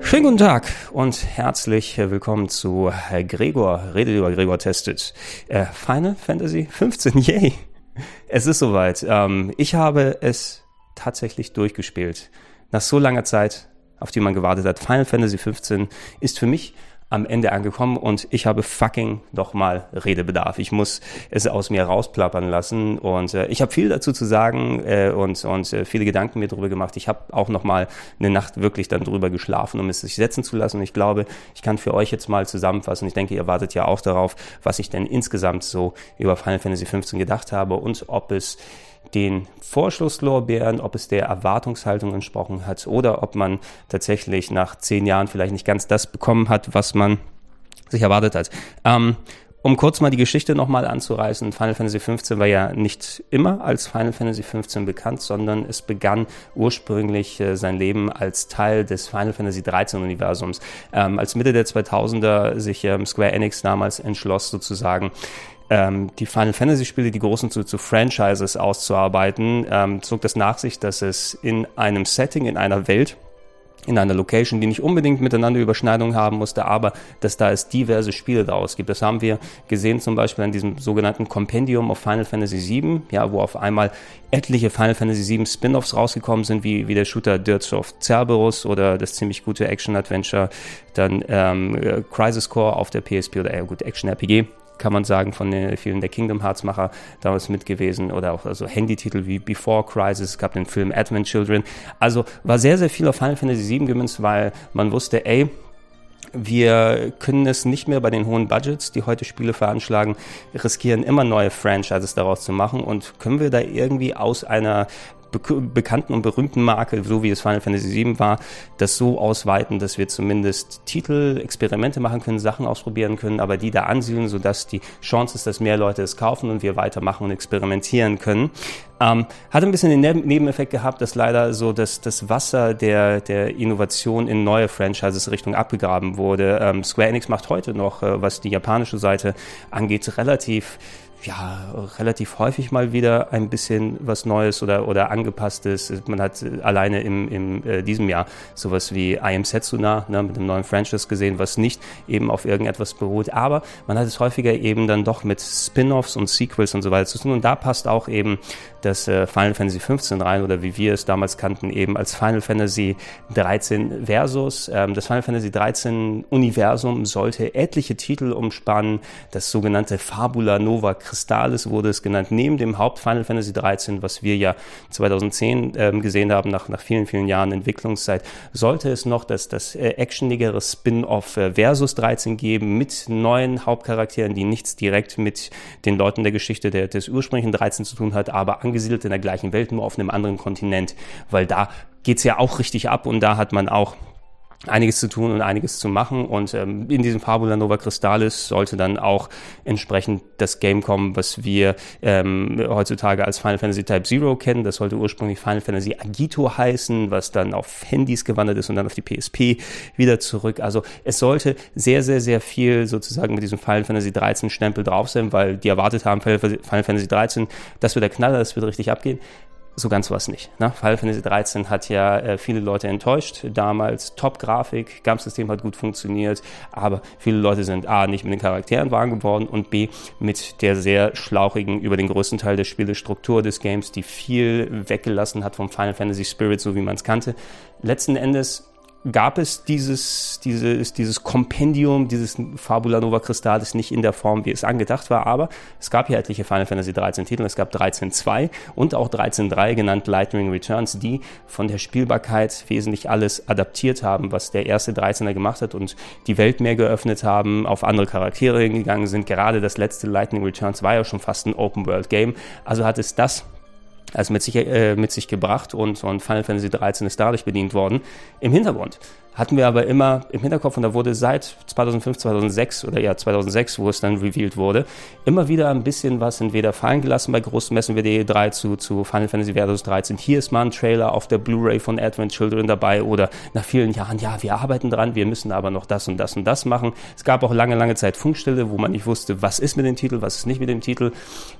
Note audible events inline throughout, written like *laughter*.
Schönen guten Tag und herzlich willkommen zu Gregor, Redet über Gregor testet. Äh, Final Fantasy 15, *laughs* yay! Es ist soweit. Ähm, ich habe es tatsächlich durchgespielt. Nach so langer Zeit, auf die man gewartet hat. Final Fantasy 15 ist für mich am Ende angekommen und ich habe fucking noch mal Redebedarf. Ich muss es aus mir rausplappern lassen und äh, ich habe viel dazu zu sagen äh, und, und äh, viele Gedanken mir darüber gemacht. Ich habe auch noch mal eine Nacht wirklich dann drüber geschlafen, um es sich setzen zu lassen. Und ich glaube, ich kann für euch jetzt mal zusammenfassen. Ich denke, ihr wartet ja auch darauf, was ich denn insgesamt so über Final Fantasy 15 gedacht habe und ob es den Vorschlusslorbeeren, ob es der Erwartungshaltung entsprochen hat oder ob man tatsächlich nach zehn Jahren vielleicht nicht ganz das bekommen hat, was man sich erwartet hat. Ähm, um kurz mal die Geschichte nochmal anzureißen, Final Fantasy XV war ja nicht immer als Final Fantasy XV bekannt, sondern es begann ursprünglich äh, sein Leben als Teil des Final Fantasy XIII Universums. Ähm, als Mitte der 2000er sich ähm, Square Enix damals entschloss, sozusagen ähm, die Final Fantasy Spiele, die großen zu, zu Franchises auszuarbeiten, ähm, zog das nach sich, dass es in einem Setting, in einer Welt, in einer Location, die nicht unbedingt miteinander Überschneidungen haben musste, aber dass da es diverse Spiele daraus gibt. Das haben wir gesehen zum Beispiel an diesem sogenannten Compendium of Final Fantasy VII, ja, wo auf einmal etliche Final Fantasy VII Spin-offs rausgekommen sind, wie, wie der Shooter Dirts of Cerberus oder das ziemlich gute Action-Adventure, dann ähm, Crisis Core auf der PSP oder ja gut, Action-RPG kann man sagen, von den vielen der Kingdom Hearts Macher damals mit gewesen oder auch also Handytitel wie Before Crisis, es gab den Film Advent Children. Also war sehr, sehr viel auf Final Fantasy VII gemünzt, weil man wusste, ey, wir können es nicht mehr bei den hohen Budgets, die heute Spiele veranschlagen, riskieren immer neue Franchises daraus zu machen und können wir da irgendwie aus einer bekannten und berühmten Marke, so wie es Final Fantasy VII war, das so ausweiten, dass wir zumindest Titel, Experimente machen können, Sachen ausprobieren können, aber die da ansiedeln, sodass die Chance ist, dass mehr Leute es kaufen und wir weitermachen und experimentieren können. Ähm, hat ein bisschen den Nebeneffekt gehabt, dass leider so das, das Wasser der, der Innovation in neue Franchises Richtung abgegraben wurde. Ähm, Square Enix macht heute noch, äh, was die japanische Seite angeht, relativ ja, relativ häufig mal wieder ein bisschen was Neues oder, oder angepasstes. Man hat alleine im, im äh, diesem Jahr sowas wie I Am Setsuna ne, mit einem neuen Franchise gesehen, was nicht eben auf irgendetwas beruht. Aber man hat es häufiger eben dann doch mit Spin-offs und Sequels und so weiter zu tun. Und da passt auch eben das äh, Final Fantasy 15 rein oder wie wir es damals kannten, eben als Final Fantasy 13 Versus. Ähm, das Final Fantasy 13 Universum sollte etliche Titel umspannen. Das sogenannte Fabula Nova Crystallis wurde es genannt, neben dem Haupt Final Fantasy 13, was wir ja 2010 ähm, gesehen haben, nach, nach vielen, vielen Jahren Entwicklungszeit, sollte es noch das, das äh, actionigere Spin-off äh, Versus 13 geben mit neuen Hauptcharakteren, die nichts direkt mit den Leuten der Geschichte der, des ursprünglichen 13 zu tun hat, aber angesiedelt in der gleichen Welt, nur auf einem anderen Kontinent, weil da geht's ja auch richtig ab und da hat man auch einiges zu tun und einiges zu machen. Und ähm, in diesem Fabula Nova Crystallis sollte dann auch entsprechend das Game kommen, was wir ähm, heutzutage als Final Fantasy Type Zero kennen. Das sollte ursprünglich Final Fantasy Agito heißen, was dann auf Handys gewandert ist und dann auf die PSP wieder zurück. Also es sollte sehr, sehr, sehr viel sozusagen mit diesem Final Fantasy 13 Stempel drauf sein, weil die erwartet haben, Final Fantasy 13, das wird der Knaller, das wird richtig abgehen so ganz war es nicht. Ne? Final Fantasy 13 hat ja äh, viele Leute enttäuscht. Damals Top-Grafik, GAMP-System hat gut funktioniert, aber viele Leute sind A, nicht mit den Charakteren warm geworden und B, mit der sehr schlauchigen, über den größten Teil der Spiele Struktur des Games, die viel weggelassen hat vom Final Fantasy Spirit, so wie man es kannte. Letzten Endes gab es dieses, dieses, dieses Kompendium, dieses Fabula Nova Crystallis nicht in der Form, wie es angedacht war, aber es gab hier etliche Final Fantasy 13 Titel, es gab 13.2 und auch 13.3 genannt Lightning Returns, die von der Spielbarkeit wesentlich alles adaptiert haben, was der erste 13er gemacht hat und die Welt mehr geöffnet haben, auf andere Charaktere hingegangen sind. Gerade das letzte Lightning Returns war ja schon fast ein Open World Game, also hat es das also mit sich, äh, mit sich gebracht und, und Final Fantasy 13 ist dadurch bedient worden. Im Hintergrund hatten wir aber immer im Hinterkopf und da wurde seit 2005, 2006 oder ja 2006, wo es dann revealed wurde, immer wieder ein bisschen was entweder fallen gelassen bei großen Messen wie der E3 zu, zu Final Fantasy Versus 13. Hier ist mal ein Trailer auf der Blu-ray von Advent Children dabei oder nach vielen Jahren, ja, wir arbeiten dran, wir müssen aber noch das und das und das machen. Es gab auch lange, lange Zeit Funkstille, wo man nicht wusste, was ist mit dem Titel, was ist nicht mit dem Titel,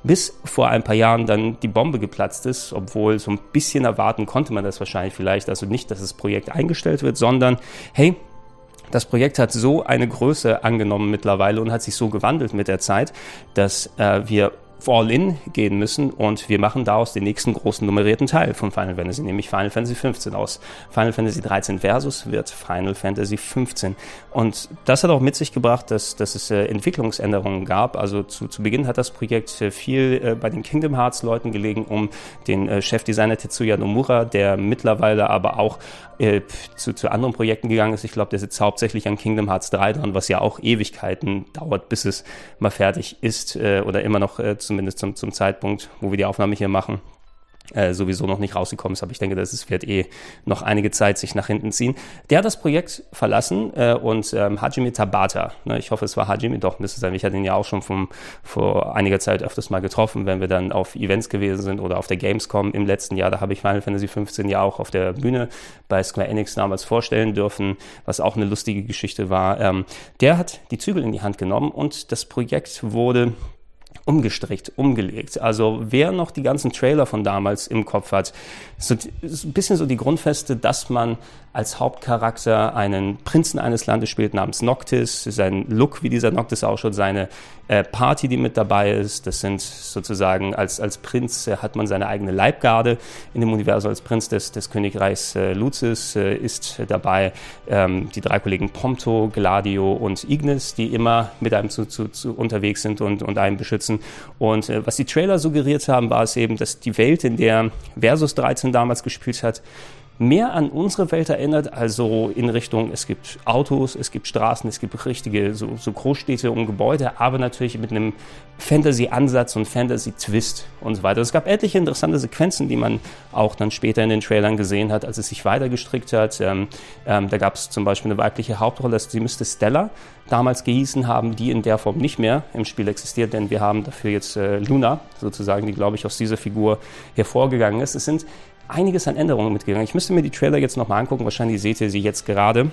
bis vor ein paar Jahren dann die Bombe geplatzt ist, obwohl so ein bisschen erwarten konnte man das wahrscheinlich vielleicht, also nicht, dass das Projekt eingestellt wird, sondern hey, das Projekt hat so eine Größe angenommen mittlerweile und hat sich so gewandelt mit der Zeit, dass äh, wir All-In gehen müssen und wir machen daraus den nächsten großen nummerierten Teil von Final Fantasy, nämlich Final Fantasy 15 aus. Final Fantasy 13 Versus wird Final Fantasy 15. Und das hat auch mit sich gebracht, dass, dass es äh, Entwicklungsänderungen gab. Also zu, zu Beginn hat das Projekt äh, viel äh, bei den Kingdom Hearts Leuten gelegen, um den äh, Chefdesigner Tetsuya Nomura, der mittlerweile aber auch äh, zu, zu anderen Projekten gegangen ist. Ich glaube, der sitzt hauptsächlich an Kingdom Hearts 3 dran, was ja auch Ewigkeiten dauert, bis es mal fertig ist oder immer noch äh, zumindest zum, zum Zeitpunkt, wo wir die Aufnahme hier machen äh, sowieso noch nicht rausgekommen ist, aber ich denke, das ist, wird eh noch einige Zeit sich nach hinten ziehen. Der hat das Projekt verlassen äh, und ähm, Hajime Tabata, ne, ich hoffe, es war Hajime, doch, müsste sein, ich hatte ihn ja auch schon vom, vor einiger Zeit öfters mal getroffen, wenn wir dann auf Events gewesen sind oder auf der Gamescom im letzten Jahr, da habe ich Final Fantasy 15 ja auch auf der Bühne bei Square Enix damals vorstellen dürfen, was auch eine lustige Geschichte war. Ähm, der hat die Zügel in die Hand genommen und das Projekt wurde umgestrickt, umgelegt. Also wer noch die ganzen Trailer von damals im Kopf hat, so, ist ein bisschen so die Grundfeste, dass man als Hauptcharakter einen Prinzen eines Landes spielt namens Noctis, sein Look, wie dieser Noctis ausschaut, seine äh, Party, die mit dabei ist. Das sind sozusagen, als, als Prinz äh, hat man seine eigene Leibgarde in dem Universum. Als Prinz des, des Königreichs äh, Lucis äh, ist dabei ähm, die drei Kollegen Prompto, Gladio und Ignis, die immer mit einem zu, zu, zu unterwegs sind und, und einen beschützen. Und äh, was die Trailer suggeriert haben, war es eben, dass die Welt, in der Versus 13 damals gespielt hat, mehr an unsere Welt erinnert, also in Richtung, es gibt Autos, es gibt Straßen, es gibt richtige so, so Großstädte und Gebäude, aber natürlich mit einem Fantasy-Ansatz und Fantasy-Twist und so weiter. Es gab etliche interessante Sequenzen, die man auch dann später in den Trailern gesehen hat, als es sich weitergestrickt hat. Ähm, ähm, da gab es zum Beispiel eine weibliche Hauptrolle, sie müsste Stella damals gehießen haben, die in der Form nicht mehr im Spiel existiert, denn wir haben dafür jetzt äh, Luna sozusagen, die glaube ich aus dieser Figur hervorgegangen ist. Es sind einiges an Änderungen mitgegangen. Ich müsste mir die Trailer jetzt nochmal angucken, wahrscheinlich seht ihr sie jetzt gerade.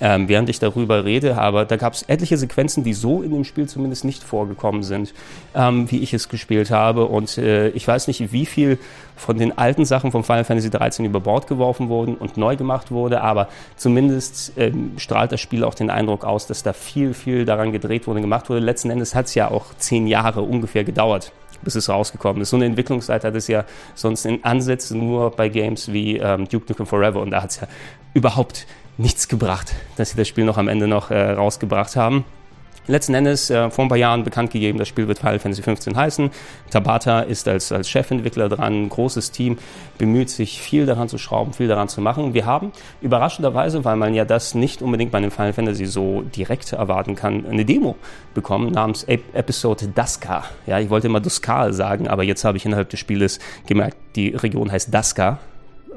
Ähm, während ich darüber rede, aber da gab es etliche Sequenzen, die so in dem Spiel zumindest nicht vorgekommen sind, ähm, wie ich es gespielt habe. Und äh, ich weiß nicht, wie viel von den alten Sachen von Final Fantasy 13 über Bord geworfen wurden und neu gemacht wurde, aber zumindest ähm, strahlt das Spiel auch den Eindruck aus, dass da viel, viel daran gedreht wurde, gemacht wurde. Letzten Endes hat es ja auch zehn Jahre ungefähr gedauert, bis es rausgekommen ist. So eine Entwicklungszeit hat es ja sonst in Ansätzen nur bei Games wie ähm, Duke Nukem Forever und da hat es ja überhaupt nichts gebracht, dass sie das Spiel noch am Ende noch äh, rausgebracht haben. Letzten Endes äh, vor ein paar Jahren bekannt gegeben, das Spiel wird Final Fantasy 15 heißen. Tabata ist als, als Chefentwickler dran, großes Team, bemüht sich viel daran zu schrauben, viel daran zu machen. Wir haben überraschenderweise, weil man ja das nicht unbedingt bei einem Final Fantasy so direkt erwarten kann, eine Demo bekommen namens Episode Daska. Ja, ich wollte immer Duskal sagen, aber jetzt habe ich innerhalb des Spieles gemerkt, die Region heißt Daska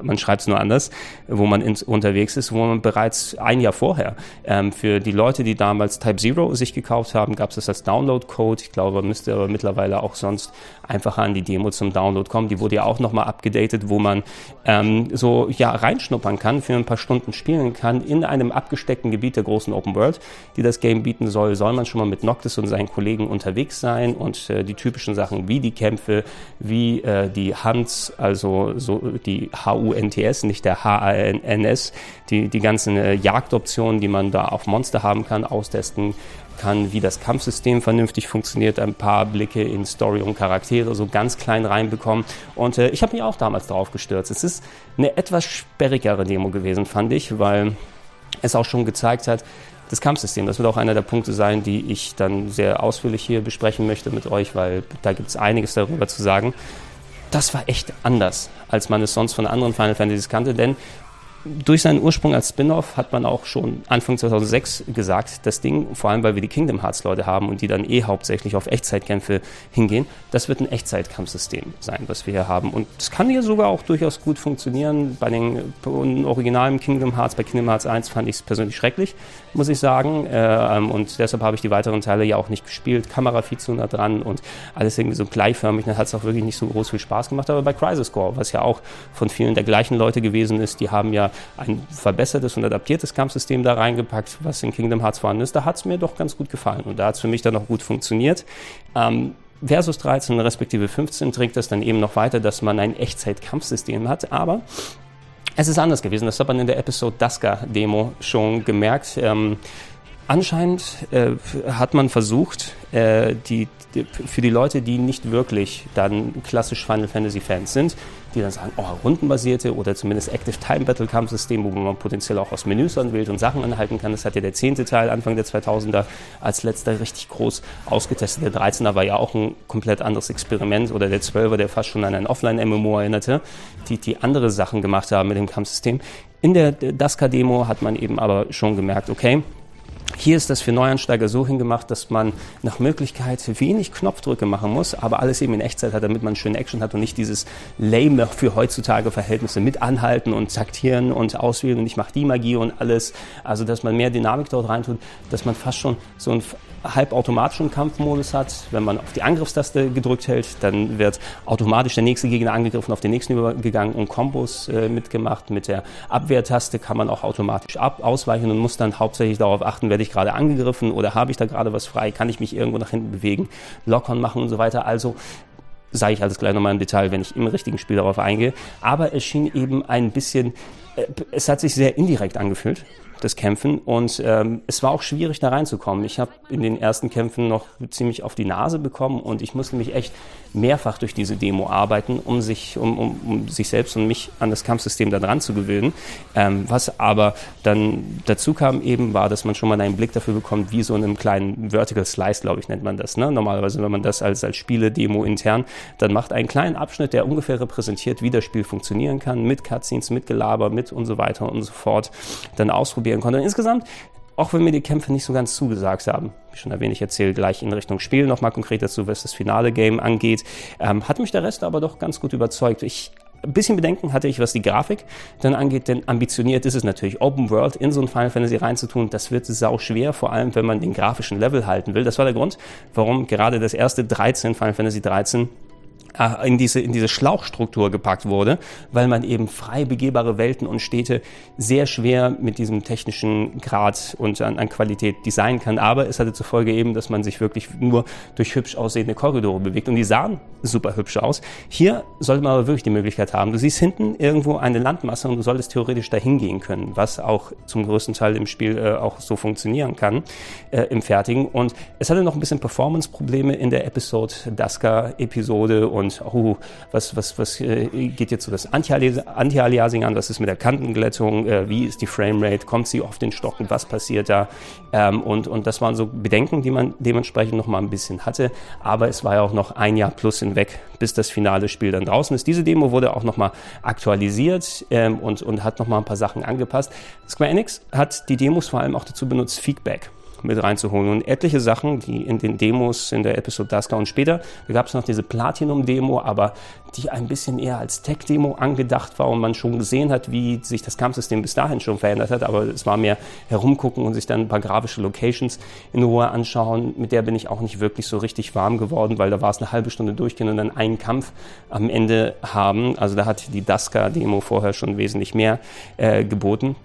man schreibt es nur anders, wo man in, unterwegs ist, wo man bereits ein Jahr vorher ähm, für die Leute, die damals Type Zero sich gekauft haben, gab es das als Download-Code. Ich glaube, man müsste aber mittlerweile auch sonst einfacher an die Demo zum Download kommen. Die wurde ja auch nochmal abgedatet, wo man ähm, so ja reinschnuppern kann, für ein paar Stunden spielen kann in einem abgesteckten Gebiet der großen Open World, die das Game bieten soll. Soll man schon mal mit Noctis und seinen Kollegen unterwegs sein und äh, die typischen Sachen wie die Kämpfe, wie äh, die Hunts, also so die HU HUNTS, nicht der HANS, die, die ganzen äh, Jagdoptionen, die man da auf Monster haben kann, austesten kann, wie das Kampfsystem vernünftig funktioniert, ein paar Blicke in Story und Charaktere so ganz klein reinbekommen. Und äh, ich habe mich auch damals darauf gestürzt. Es ist eine etwas sperrigere Demo gewesen, fand ich, weil es auch schon gezeigt hat, das Kampfsystem. Das wird auch einer der Punkte sein, die ich dann sehr ausführlich hier besprechen möchte mit euch, weil da gibt es einiges darüber zu sagen das war echt anders, als man es sonst von anderen Final Fantasies kannte, denn durch seinen Ursprung als Spin-off hat man auch schon Anfang 2006 gesagt, das Ding, vor allem weil wir die Kingdom Hearts Leute haben und die dann eh hauptsächlich auf Echtzeitkämpfe hingehen, das wird ein Echtzeitkampfsystem sein, was wir hier haben. Und es kann hier sogar auch durchaus gut funktionieren. Bei den originalen Kingdom Hearts, bei Kingdom Hearts 1 fand ich es persönlich schrecklich, muss ich sagen. Äh, und deshalb habe ich die weiteren Teile ja auch nicht gespielt. Kameravizu da dran und alles irgendwie so gleichförmig. Dann hat es auch wirklich nicht so groß viel Spaß gemacht. Aber bei Crisis Core, was ja auch von vielen der gleichen Leute gewesen ist, die haben ja ein verbessertes und adaptiertes Kampfsystem da reingepackt, was in Kingdom Hearts vorhanden ist. Da hat es mir doch ganz gut gefallen und da hat es für mich dann auch gut funktioniert. Ähm, Versus 13 respektive 15 trägt das dann eben noch weiter, dass man ein Echtzeit-Kampfsystem hat, aber es ist anders gewesen. Das hat man in der Episode Daska Demo schon gemerkt. Ähm, anscheinend äh, hat man versucht, äh, die, die, für die Leute, die nicht wirklich dann klassisch Final Fantasy Fans sind, die dann sagen, oh, rundenbasierte oder zumindest Active Time Battle Kampfsystem, wo man potenziell auch aus Menüs anwählt und Sachen anhalten kann. Das hat ja der zehnte Teil Anfang der 2000er als letzter richtig groß ausgetestet. Der 13er war ja auch ein komplett anderes Experiment oder der 12er, der fast schon an ein Offline-MMO erinnerte, die, die andere Sachen gemacht haben mit dem Kampfsystem. In der Daska-Demo hat man eben aber schon gemerkt, okay, hier ist das für Neuansteiger so hingemacht, dass man nach Möglichkeit wenig Knopfdrücke machen muss, aber alles eben in Echtzeit hat, damit man schöne Action hat und nicht dieses lame für heutzutage Verhältnisse mit anhalten und taktieren und auswählen und ich mache die Magie und alles. Also, dass man mehr Dynamik dort reintut, dass man fast schon so ein halbautomatischen Kampfmodus hat. Wenn man auf die Angriffstaste gedrückt hält, dann wird automatisch der nächste Gegner angegriffen, auf den nächsten übergegangen und Kombos äh, mitgemacht. Mit der Abwehrtaste kann man auch automatisch ab ausweichen und muss dann hauptsächlich darauf achten, werde ich gerade angegriffen oder habe ich da gerade was frei, kann ich mich irgendwo nach hinten bewegen, Lockern machen und so weiter. Also sage ich alles gleich nochmal im Detail, wenn ich im richtigen Spiel darauf eingehe. Aber es schien eben ein bisschen, äh, es hat sich sehr indirekt angefühlt das Kämpfen. Und ähm, es war auch schwierig, da reinzukommen. Ich habe in den ersten Kämpfen noch ziemlich auf die Nase bekommen und ich musste mich echt mehrfach durch diese Demo arbeiten, um sich, um, um, um sich selbst und mich an das Kampfsystem da dran zu gewöhnen. Ähm, was aber dann dazu kam eben, war, dass man schon mal einen Blick dafür bekommt, wie so in einem kleinen Vertical Slice, glaube ich, nennt man das. Ne? Normalerweise, wenn man das als, als Spiele-Demo intern, dann macht einen kleinen Abschnitt, der ungefähr repräsentiert, wie das Spiel funktionieren kann, mit Cutscenes, mit Gelaber, mit und so weiter und so fort, dann ausprobieren konnte. Und insgesamt auch wenn mir die Kämpfe nicht so ganz zugesagt haben. Wie schon erwähnt, ich erzähle gleich in Richtung Spiel nochmal konkret dazu, was das finale Game angeht. Ähm, hat mich der Rest aber doch ganz gut überzeugt. Ich ein bisschen Bedenken hatte ich, was die Grafik dann angeht, denn ambitioniert ist es natürlich, Open World in so ein Final Fantasy reinzutun, das wird sau schwer, vor allem wenn man den grafischen Level halten will. Das war der Grund, warum gerade das erste 13, Final Fantasy 13, äh, in diese, in diese Schlauchstruktur gepackt wurde, weil man eben frei begehbare Welten und Städte sehr schwer mit diesem technischen Grad und an, an Qualität designen kann. Aber es hatte zur Folge eben, dass man sich wirklich nur durch hübsch aussehende Korridore bewegt und die sahen super hübsch aus. Hier sollte man aber wirklich die Möglichkeit haben. Du siehst hinten irgendwo eine Landmasse und du solltest theoretisch dahin gehen können, was auch zum größten Teil im Spiel äh, auch so funktionieren kann äh, im Fertigen. Und es hatte noch ein bisschen Performance-Probleme in der Episode Daska-Episode und oh, was, was, was äh, geht jetzt so das Anti-Aliasing an, was ist mit der Kantenglättung, äh, wie ist die Framerate, kommt sie auf den Stocken, was passiert da? Ähm, und, und das waren so Bedenken, die man dementsprechend noch mal ein bisschen hatte. Aber es war ja auch noch ein Jahr plus hinweg, bis das finale Spiel dann draußen ist. Diese Demo wurde auch noch mal aktualisiert ähm, und, und hat noch mal ein paar Sachen angepasst. Square Enix hat die Demos vor allem auch dazu benutzt, Feedback mit reinzuholen. Und etliche Sachen, die in den Demos in der Episode Daska und später, da gab es noch diese Platinum-Demo, aber die ein bisschen eher als Tech-Demo angedacht war und man schon gesehen hat, wie sich das Kampfsystem bis dahin schon verändert hat. Aber es war mehr herumgucken und sich dann ein paar grafische Locations in Ruhe anschauen. Mit der bin ich auch nicht wirklich so richtig warm geworden, weil da war es eine halbe Stunde durchgehen und dann einen Kampf am Ende haben. Also da hat die Daska-Demo vorher schon wesentlich mehr äh, geboten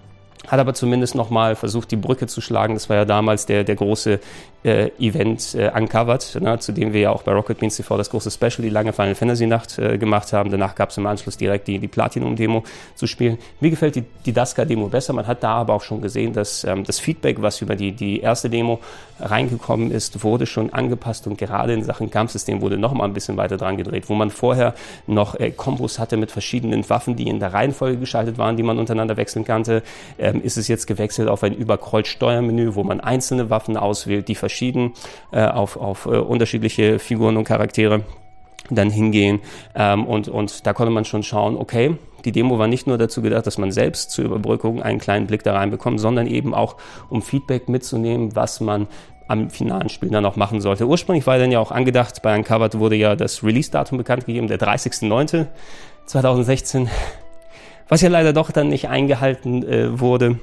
hat aber zumindest nochmal versucht, die Brücke zu schlagen. Das war ja damals der, der große äh, Event äh, Uncovered, ne, zu dem wir ja auch bei Rocket Beans TV das große Special, die lange Final Fantasy Nacht äh, gemacht haben. Danach gab es im Anschluss direkt die, die Platinum-Demo zu spielen. Mir gefällt die, die Daska-Demo besser. Man hat da aber auch schon gesehen, dass ähm, das Feedback, was über die, die erste Demo reingekommen ist, wurde schon angepasst und gerade in Sachen Kampfsystem wurde noch mal ein bisschen weiter dran gedreht, wo man vorher noch äh, Kombos hatte mit verschiedenen Waffen, die in der Reihenfolge geschaltet waren, die man untereinander wechseln konnte, ähm, ist es jetzt gewechselt auf ein Überkreuz-Steuermenü, wo man einzelne Waffen auswählt, die verschieden äh, auf, auf äh, unterschiedliche Figuren und Charaktere dann hingehen ähm, und, und da konnte man schon schauen, okay, die Demo war nicht nur dazu gedacht, dass man selbst zur Überbrückung einen kleinen Blick da reinbekommt, sondern eben auch, um Feedback mitzunehmen, was man am finalen Spiel dann auch machen sollte. Ursprünglich war dann ja auch angedacht, bei Uncovered wurde ja das Release-Datum bekannt gegeben, der 30.09.2016, was ja leider doch dann nicht eingehalten äh, wurde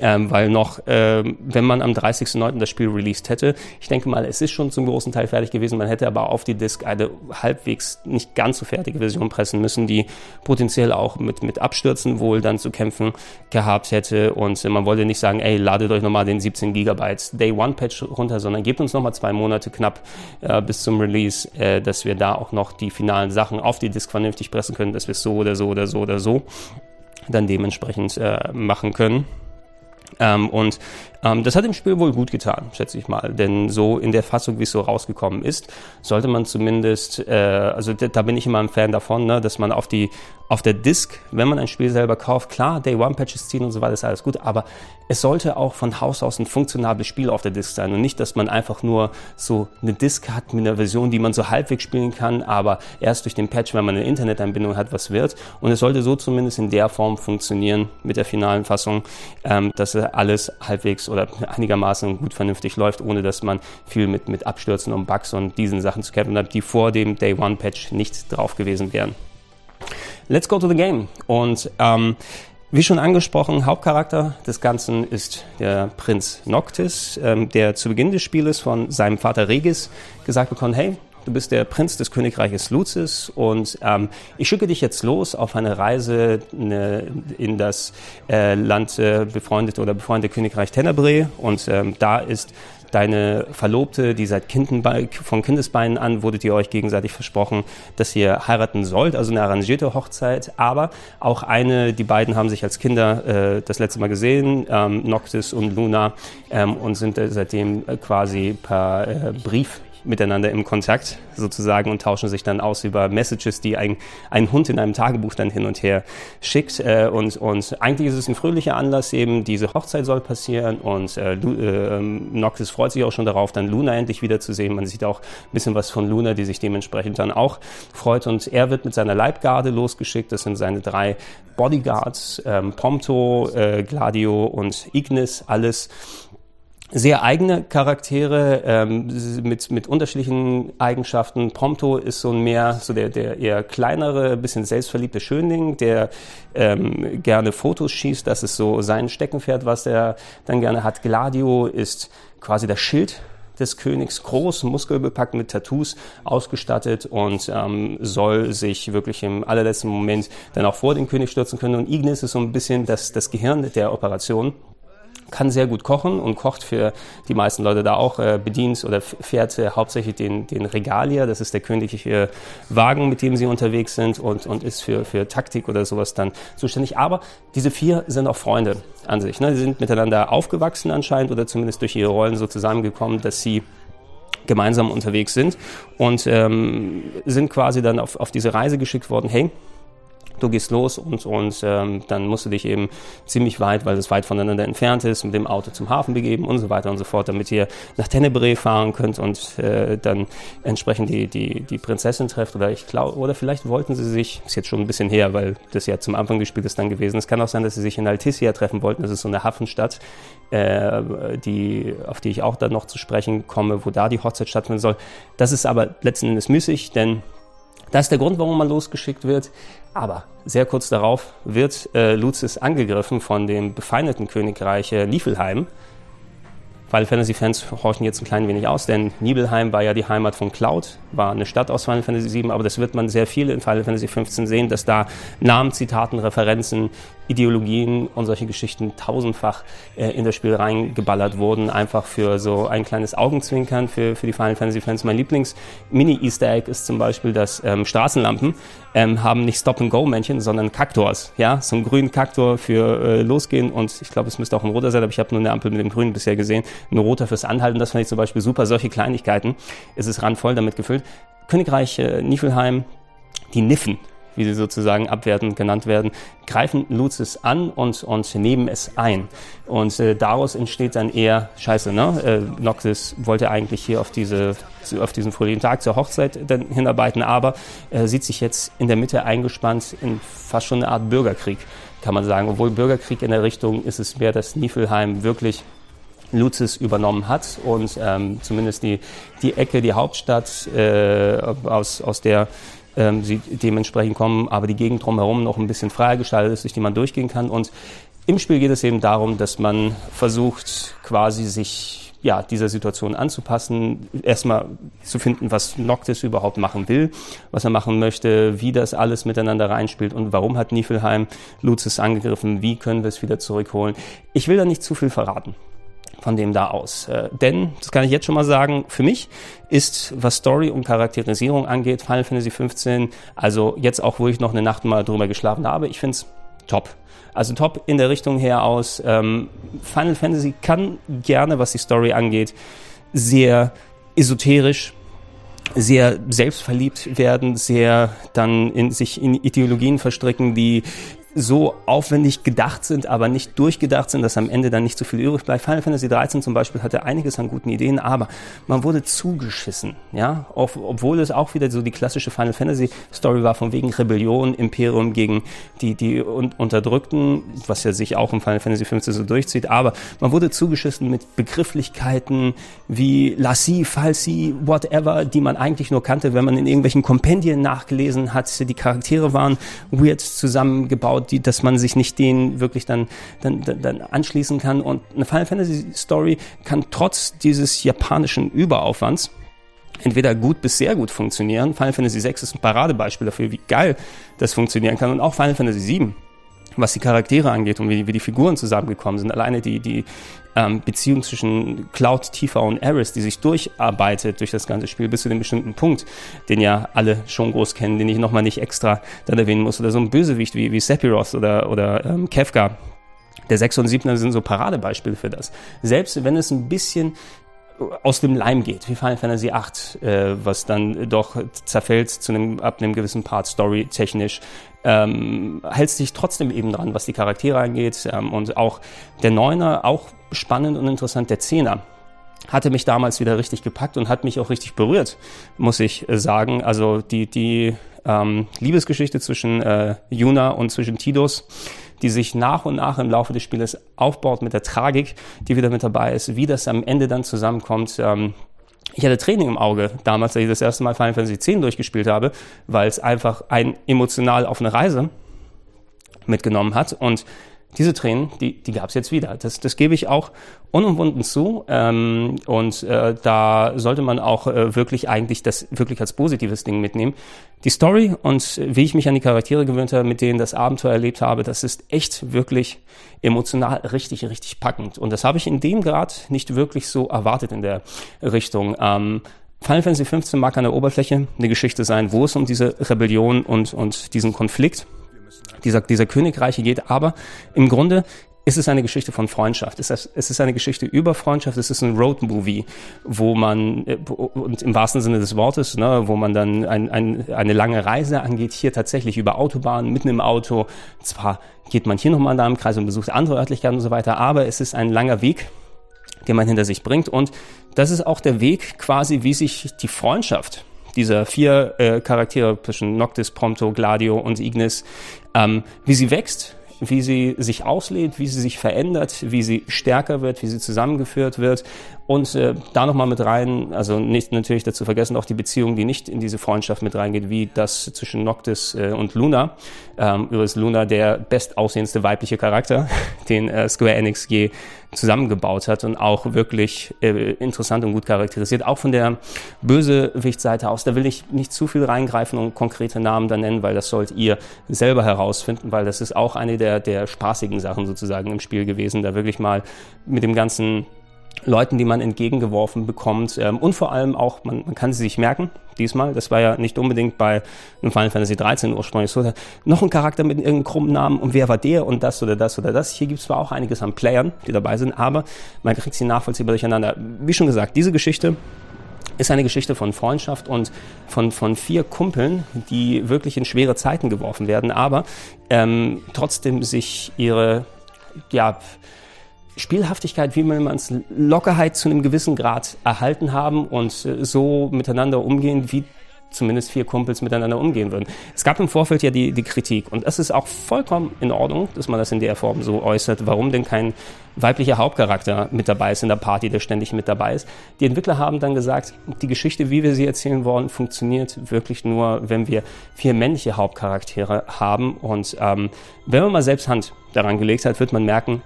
ähm, weil noch, ähm, wenn man am 30.09. das Spiel released hätte, ich denke mal, es ist schon zum großen Teil fertig gewesen, man hätte aber auf die Disk eine halbwegs nicht ganz so fertige Version pressen müssen, die potenziell auch mit, mit Abstürzen wohl dann zu kämpfen gehabt hätte und äh, man wollte nicht sagen, ey, ladet euch nochmal den 17 Gigabyte Day One Patch runter, sondern gebt uns nochmal zwei Monate knapp äh, bis zum Release, äh, dass wir da auch noch die finalen Sachen auf die Disk vernünftig pressen können, dass wir es so oder so oder so oder so dann dementsprechend äh, machen können. Ähm, und das hat dem Spiel wohl gut getan, schätze ich mal. Denn so in der Fassung, wie es so rausgekommen ist, sollte man zumindest, äh, also da bin ich immer ein Fan davon, ne, dass man auf die auf der Disk, wenn man ein Spiel selber kauft, klar, Day One Patches ziehen und so weiter ist alles gut, aber es sollte auch von Haus aus ein funktionables Spiel auf der Disk sein und nicht, dass man einfach nur so eine Disk hat mit einer Version, die man so halbwegs spielen kann, aber erst durch den Patch, wenn man eine Internetanbindung hat, was wird. Und es sollte so zumindest in der Form funktionieren mit der finalen Fassung, ähm, dass alles halbwegs oder einigermaßen gut vernünftig läuft, ohne dass man viel mit, mit Abstürzen und Bugs und diesen Sachen zu kämpfen hat, die vor dem Day One Patch nicht drauf gewesen wären. Let's go to the game. Und ähm, wie schon angesprochen, Hauptcharakter des Ganzen ist der Prinz Noctis, ähm, der zu Beginn des Spieles von seinem Vater Regis gesagt bekommt, hey, du bist der Prinz des Königreiches Luzis und ähm, ich schicke dich jetzt los auf eine Reise ne, in das äh, Land äh, befreundete oder befreundete Königreich Tenebrae und ähm, da ist deine Verlobte, die seit Kindenbe von Kindesbeinen an wurdet ihr euch gegenseitig versprochen, dass ihr heiraten sollt, also eine arrangierte Hochzeit, aber auch eine, die beiden haben sich als Kinder äh, das letzte Mal gesehen, ähm, Noctis und Luna, ähm, und sind äh, seitdem äh, quasi per äh, Brief miteinander im Kontakt sozusagen und tauschen sich dann aus über Messages, die ein, ein Hund in einem Tagebuch dann hin und her schickt. Äh, und, und eigentlich ist es ein fröhlicher Anlass eben, diese Hochzeit soll passieren und äh, äh, Noctis freut sich auch schon darauf, dann Luna endlich wiederzusehen. Man sieht auch ein bisschen was von Luna, die sich dementsprechend dann auch freut und er wird mit seiner Leibgarde losgeschickt. Das sind seine drei Bodyguards, ähm, Prompto, äh, Gladio und Ignis, alles sehr eigene Charaktere ähm, mit, mit unterschiedlichen Eigenschaften. Prompto ist so ein mehr so der, der eher kleinere, bisschen selbstverliebte Schönling, der ähm, gerne Fotos schießt. Das ist so sein Steckenpferd, was er dann gerne hat. Gladio ist quasi das Schild des Königs, groß, muskelbepackt mit Tattoos ausgestattet und ähm, soll sich wirklich im allerletzten Moment dann auch vor den König stürzen können. Und Ignis ist so ein bisschen das, das Gehirn der Operation kann sehr gut kochen und kocht für die meisten Leute da auch, äh, bedient oder fährt äh, hauptsächlich den, den Regalier, das ist der königliche Wagen, mit dem sie unterwegs sind und, und ist für, für Taktik oder sowas dann zuständig. Aber diese vier sind auch Freunde an sich. Ne? Sie sind miteinander aufgewachsen anscheinend oder zumindest durch ihre Rollen so zusammengekommen, dass sie gemeinsam unterwegs sind und ähm, sind quasi dann auf, auf diese Reise geschickt worden, hey, du gehst los und, und ähm, dann musst du dich eben ziemlich weit, weil es weit voneinander entfernt ist, mit dem Auto zum Hafen begeben und so weiter und so fort, damit ihr nach Tenebrae fahren könnt und äh, dann entsprechend die, die, die Prinzessin trefft oder ich glaube, oder vielleicht wollten sie sich, ist jetzt schon ein bisschen her, weil das ja zum Anfang des Spiels dann gewesen ist, kann auch sein, dass sie sich in Altissia treffen wollten, das ist so eine Hafenstadt, äh, die, auf die ich auch dann noch zu sprechen komme, wo da die Hochzeit stattfinden soll. Das ist aber letzten Endes müßig, denn das ist der Grund, warum man losgeschickt wird. Aber sehr kurz darauf wird äh, Lucis angegriffen von dem befeindeten Königreich äh, Niflheim. Final Fantasy-Fans horchen jetzt ein klein wenig aus, denn Nibelheim war ja die Heimat von Cloud, war eine Stadt aus Final Fantasy VII, aber das wird man sehr viel in Final Fantasy XV sehen, dass da Namen, Zitaten, Referenzen, Ideologien und solche Geschichten tausendfach äh, in das Spiel reingeballert wurden, einfach für so ein kleines Augenzwinkern für, für die Final Fantasy Fans. Mein Lieblings-Mini-Easter Egg ist zum Beispiel, dass ähm, Straßenlampen ähm, haben nicht Stop-and-Go-Männchen, sondern Kaktors. Ja, so einen grünen Kaktor für äh, losgehen und ich glaube, es müsste auch ein roter sein, aber ich habe nur eine Ampel mit dem grünen bisher gesehen. Ein roter fürs Anhalten, das fand ich zum Beispiel super. Solche Kleinigkeiten. Es ist randvoll damit gefüllt. Königreich äh, Niflheim, die Niffen wie sie sozusagen abwertend genannt werden, greifen Lucis an und, und nehmen es ein. Und äh, daraus entsteht dann eher, scheiße, ne? Äh, Noctis wollte eigentlich hier auf, diese, auf diesen fröhlichen Tag zur Hochzeit dann hinarbeiten, aber er sieht sich jetzt in der Mitte eingespannt in fast schon eine Art Bürgerkrieg, kann man sagen. Obwohl Bürgerkrieg in der Richtung ist es mehr, dass Niflheim wirklich Luzis übernommen hat und ähm, zumindest die, die Ecke, die Hauptstadt, äh, aus, aus der ähm, sie dementsprechend kommen, aber die Gegend drumherum noch ein bisschen freier gestaltet ist, durch die man durchgehen kann. Und im Spiel geht es eben darum, dass man versucht, quasi sich ja, dieser Situation anzupassen, erstmal zu finden, was Noctis überhaupt machen will, was er machen möchte, wie das alles miteinander reinspielt und warum hat Niflheim Luzis angegriffen, wie können wir es wieder zurückholen. Ich will da nicht zu viel verraten von dem da aus. Äh, denn, das kann ich jetzt schon mal sagen, für mich ist, was Story und Charakterisierung angeht, Final Fantasy 15, also jetzt auch, wo ich noch eine Nacht mal drüber geschlafen habe, ich finde es top. Also top in der Richtung her aus. Ähm, Final Fantasy kann gerne, was die Story angeht, sehr esoterisch, sehr selbstverliebt werden, sehr dann in sich in Ideologien verstricken, die so aufwendig gedacht sind, aber nicht durchgedacht sind, dass am Ende dann nicht so viel übrig bleibt. Final Fantasy 13 zum Beispiel hatte einiges an guten Ideen, aber man wurde zugeschissen, ja, Auf, obwohl es auch wieder so die klassische Final Fantasy Story war, von wegen Rebellion, Imperium gegen die, die Unterdrückten, was ja sich auch im Final Fantasy 15 so durchzieht, aber man wurde zugeschissen mit Begrifflichkeiten wie Lassie, Falsi, whatever, die man eigentlich nur kannte, wenn man in irgendwelchen Kompendien nachgelesen hat. Die Charaktere waren weird zusammengebaut, die, dass man sich nicht denen wirklich dann, dann, dann anschließen kann. Und eine Final Fantasy Story kann trotz dieses japanischen Überaufwands entweder gut bis sehr gut funktionieren. Final Fantasy VI ist ein Paradebeispiel dafür, wie geil das funktionieren kann. Und auch Final Fantasy VII was die Charaktere angeht und wie, wie die Figuren zusammengekommen sind. Alleine die, die ähm, Beziehung zwischen Cloud, Tifa und Aris, die sich durcharbeitet durch das ganze Spiel bis zu dem bestimmten Punkt, den ja alle schon groß kennen, den ich nochmal nicht extra dann erwähnen muss. Oder so ein Bösewicht wie, wie Sephiroth oder, oder ähm, Kefka. Der 6 und 7 sind so Paradebeispiele für das. Selbst wenn es ein bisschen aus dem Leim geht, wie Final Fantasy VIII, äh, was dann doch zerfällt zu einem, ab einem gewissen Part story technisch, ähm, hältst dich trotzdem eben dran, was die Charaktere angeht ähm, und auch der Neuner, auch spannend und interessant, der Zehner hatte mich damals wieder richtig gepackt und hat mich auch richtig berührt, muss ich äh, sagen. Also die, die ähm, Liebesgeschichte zwischen äh, Yuna und zwischen Tidus, die sich nach und nach im Laufe des Spieles aufbaut mit der Tragik, die wieder mit dabei ist, wie das am Ende dann zusammenkommt. Ähm, ich hatte Training im Auge damals, als ich das erste Mal Final Fantasy X durchgespielt habe, weil es einfach ein emotional auf eine Reise mitgenommen hat. Und diese Tränen, die, die gab es jetzt wieder. Das, das gebe ich auch unumwunden zu. Ähm, und äh, da sollte man auch äh, wirklich eigentlich das wirklich als positives Ding mitnehmen. Die Story und wie ich mich an die Charaktere gewöhnt habe, mit denen das Abenteuer erlebt habe, das ist echt wirklich emotional richtig, richtig packend. Und das habe ich in dem Grad nicht wirklich so erwartet in der Richtung. Ähm, Final Fantasy XV mag an der Oberfläche eine Geschichte sein, wo es um diese Rebellion und, und diesen Konflikt dieser, dieser Königreiche geht. Aber im Grunde ist es eine Geschichte von Freundschaft. Es ist eine Geschichte über Freundschaft. Es ist ein Roadmovie, wo man, äh, und im wahrsten Sinne des Wortes, ne, wo man dann ein, ein, eine lange Reise angeht, hier tatsächlich über Autobahnen, mitten im Auto. Zwar geht man hier nochmal da im Kreis und besucht andere Örtlichkeiten und so weiter, aber es ist ein langer Weg, den man hinter sich bringt. Und das ist auch der Weg quasi, wie sich die Freundschaft dieser vier äh, Charaktere zwischen Noctis, Prompto, Gladio und Ignis, ähm, wie sie wächst, wie sie sich auslebt, wie sie sich verändert, wie sie stärker wird, wie sie zusammengeführt wird. Und äh, da nochmal mit rein, also nicht natürlich dazu vergessen, auch die Beziehung, die nicht in diese Freundschaft mit reingeht, wie das zwischen Noctis äh, und Luna. Ähm, übrigens Luna der bestaussehendste weibliche Charakter, *laughs* den äh, Square Enix je zusammengebaut hat und auch wirklich äh, interessant und gut charakterisiert. Auch von der Bösewichtseite aus, da will ich nicht zu viel reingreifen und konkrete Namen da nennen, weil das sollt ihr selber herausfinden, weil das ist auch eine der, der spaßigen Sachen sozusagen im Spiel gewesen, da wirklich mal mit dem ganzen Leuten, die man entgegengeworfen bekommt ähm, und vor allem auch, man, man kann sie sich merken, diesmal, das war ja nicht unbedingt bei einem Final Fantasy 13 ursprünglich so, noch ein Charakter mit irgendeinem krummen Namen und wer war der und das oder das oder das. Hier gibt es zwar auch einiges an Playern, die dabei sind, aber man kriegt sie nachvollziehbar durcheinander. Wie schon gesagt, diese Geschichte ist eine Geschichte von Freundschaft und von, von vier Kumpeln, die wirklich in schwere Zeiten geworfen werden, aber ähm, trotzdem sich ihre ja, Spielhaftigkeit, wie man es Lockerheit zu einem gewissen Grad erhalten haben und äh, so miteinander umgehen, wie zumindest vier Kumpels miteinander umgehen würden. Es gab im Vorfeld ja die, die Kritik und es ist auch vollkommen in Ordnung, dass man das in der Form so äußert, warum denn kein weiblicher Hauptcharakter mit dabei ist in der Party, der ständig mit dabei ist. Die Entwickler haben dann gesagt, die Geschichte, wie wir sie erzählen wollen, funktioniert wirklich nur, wenn wir vier männliche Hauptcharaktere haben und ähm, wenn man mal selbst Hand daran gelegt hat, wird man merken,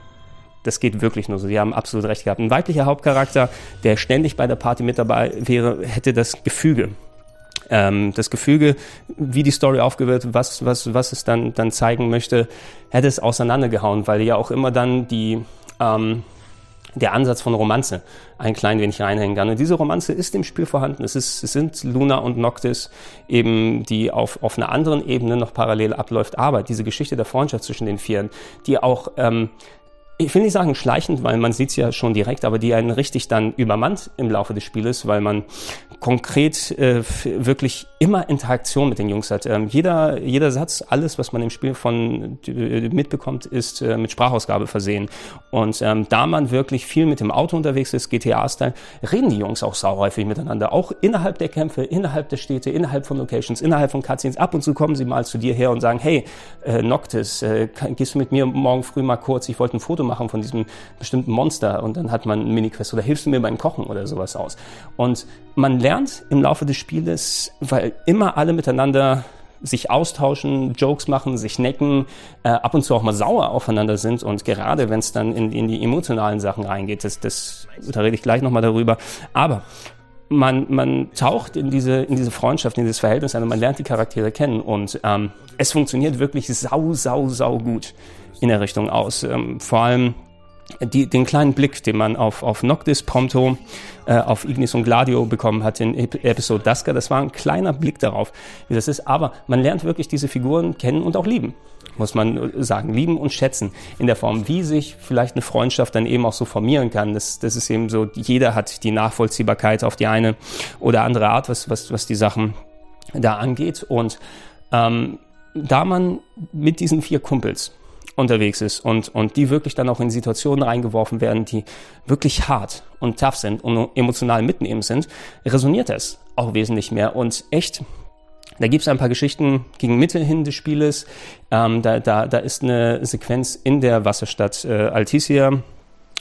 das geht wirklich nur so. Sie haben absolut recht gehabt. Ein weiblicher Hauptcharakter, der ständig bei der Party mit dabei wäre, hätte das Gefüge ähm, das Gefüge, wie die Story aufgewirkt, was, was, was es dann, dann zeigen möchte, hätte es auseinandergehauen, weil ja auch immer dann die, ähm, der Ansatz von Romanze ein klein wenig reinhängen kann. Und diese Romanze ist im Spiel vorhanden. Es, ist, es sind Luna und Noctis eben, die auf, auf einer anderen Ebene noch parallel abläuft. Aber diese Geschichte der Freundschaft zwischen den Vieren, die auch ähm, ich will nicht sagen schleichend, weil man sieht es ja schon direkt, aber die einen richtig dann übermannt im Laufe des Spieles, weil man konkret äh, wirklich immer Interaktion mit den Jungs hat. Ähm, jeder, jeder Satz, alles, was man im Spiel von äh, mitbekommt, ist äh, mit Sprachausgabe versehen. Und ähm, da man wirklich viel mit dem Auto unterwegs ist, GTA-Style, reden die Jungs auch sauhäufig miteinander. Auch innerhalb der Kämpfe, innerhalb der Städte, innerhalb von Locations, innerhalb von Cutscenes. Ab und zu kommen sie mal zu dir her und sagen, hey, äh, Noctis, äh, gehst du mit mir morgen früh mal kurz, ich wollte ein Foto machen von diesem bestimmten Monster und dann hat man einen Mini-Quest oder hilfst du mir beim Kochen oder sowas aus. Und man lernt im Laufe des Spieles, weil immer alle miteinander sich austauschen, Jokes machen, sich necken, äh, ab und zu auch mal sauer aufeinander sind und gerade wenn es dann in, in, die emotionalen Sachen reingeht, das, das, da rede ich gleich nochmal darüber, aber man, man taucht in diese, in diese Freundschaft, in dieses Verhältnis ein und man lernt die Charaktere kennen und ähm, es funktioniert wirklich sau, sau, sau gut in der Richtung aus. Ähm, vor allem die, den kleinen Blick, den man auf, auf Noctis, Prompto, äh, auf Ignis und Gladio bekommen hat in Episode Dusker, das war ein kleiner Blick darauf, wie das ist. Aber man lernt wirklich diese Figuren kennen und auch lieben, muss man sagen. Lieben und schätzen in der Form, wie sich vielleicht eine Freundschaft dann eben auch so formieren kann. Das, das ist eben so, jeder hat die Nachvollziehbarkeit auf die eine oder andere Art, was, was, was die Sachen da angeht. Und ähm, da man mit diesen vier Kumpels unterwegs ist und, und die wirklich dann auch in Situationen reingeworfen werden, die wirklich hart und tough sind und emotional mitnehmen sind, resoniert es auch wesentlich mehr und echt da gibt es ein paar Geschichten gegen Mitte hin des Spieles. Ähm, da, da, da ist eine Sequenz in der Wasserstadt äh, Alticia,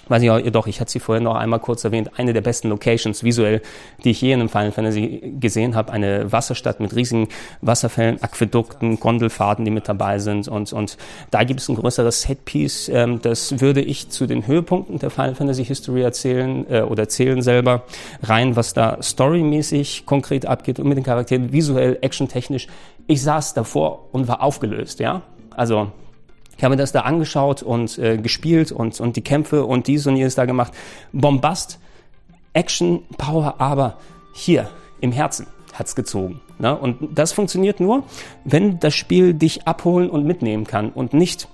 weiß ich auch, doch, ich hatte sie vorhin noch einmal kurz erwähnt, eine der besten Locations visuell, die ich je in einem Final Fantasy gesehen habe. Eine Wasserstadt mit riesigen Wasserfällen, Aquädukten, Gondelfahrten, die mit dabei sind. Und, und da gibt es ein größeres Setpiece. Ähm, das würde ich zu den Höhepunkten der Final Fantasy History erzählen äh, oder erzählen selber rein, was da storymäßig konkret abgeht und mit den Charakteren visuell, actiontechnisch. Ich saß davor und war aufgelöst, ja. Also ich habe mir das da angeschaut und äh, gespielt und, und die Kämpfe und dies und jenes da gemacht. Bombast, Action, Power, aber hier im Herzen hat's gezogen. Ne? Und das funktioniert nur, wenn das Spiel dich abholen und mitnehmen kann und nicht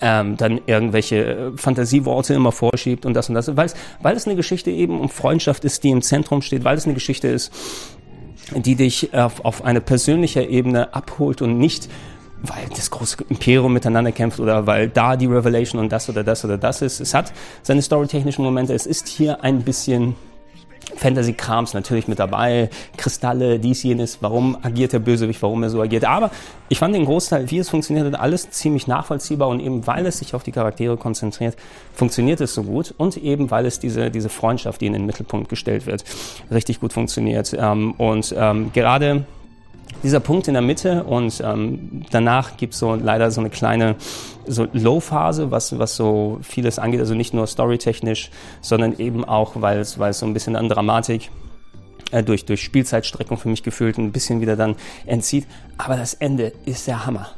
ähm, dann irgendwelche äh, Fantasieworte immer vorschiebt und das und das, weil es, weil es eine Geschichte eben um Freundschaft ist, die im Zentrum steht, weil es eine Geschichte ist, die dich auf, auf eine persönliche Ebene abholt und nicht weil das große Imperium miteinander kämpft oder weil da die Revelation und das oder das oder das ist. Es hat seine storytechnischen Momente. Es ist hier ein bisschen Fantasy-Krams natürlich mit dabei, Kristalle, dies, jenes, warum agiert der Bösewicht, warum er so agiert. Aber ich fand den Großteil, wie es funktioniert hat, alles ziemlich nachvollziehbar und eben weil es sich auf die Charaktere konzentriert, funktioniert es so gut und eben weil es diese, diese Freundschaft, die in den Mittelpunkt gestellt wird, richtig gut funktioniert. Ähm, und ähm, gerade dieser Punkt in der Mitte und ähm, danach gibt's so leider so eine kleine so Low-Phase, was, was so vieles angeht, also nicht nur storytechnisch, sondern eben auch, weil es, weil es so ein bisschen an Dramatik äh, durch, durch Spielzeitstreckung für mich gefühlt ein bisschen wieder dann entzieht. Aber das Ende ist der Hammer.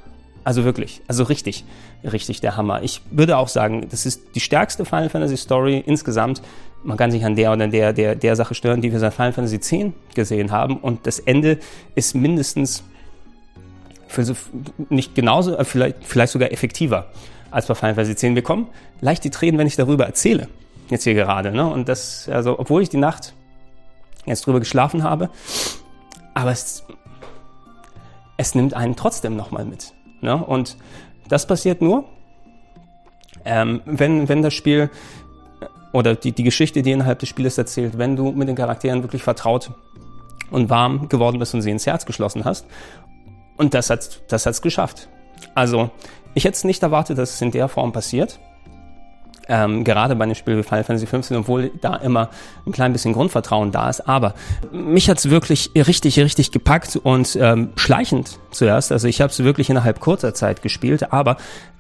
Also wirklich, also richtig, richtig der Hammer. Ich würde auch sagen, das ist die stärkste Final Fantasy Story insgesamt. Man kann sich an der oder der, der, der Sache stören, die wir seit Final Fantasy X gesehen haben. Und das Ende ist mindestens für so, nicht genauso, äh, vielleicht, vielleicht sogar effektiver als bei Final Fantasy X. Wir kommen leicht die Tränen, wenn ich darüber erzähle. Jetzt hier gerade. Ne? Und das, also, obwohl ich die Nacht jetzt drüber geschlafen habe. Aber es, es nimmt einen trotzdem nochmal mit. Ne? Und das passiert nur, ähm, wenn, wenn das Spiel oder die, die Geschichte, die innerhalb des Spieles erzählt, wenn du mit den Charakteren wirklich vertraut und warm geworden bist und sie ins Herz geschlossen hast. Und das hat das hat's geschafft. Also, ich hätte es nicht erwartet, dass es in der Form passiert. Ähm, gerade bei dem Spiel Final Fantasy XV, obwohl da immer ein klein bisschen Grundvertrauen da ist. Aber mich hat's wirklich richtig, richtig gepackt und ähm, schleichend zuerst. Also ich habe es wirklich innerhalb kurzer Zeit gespielt, aber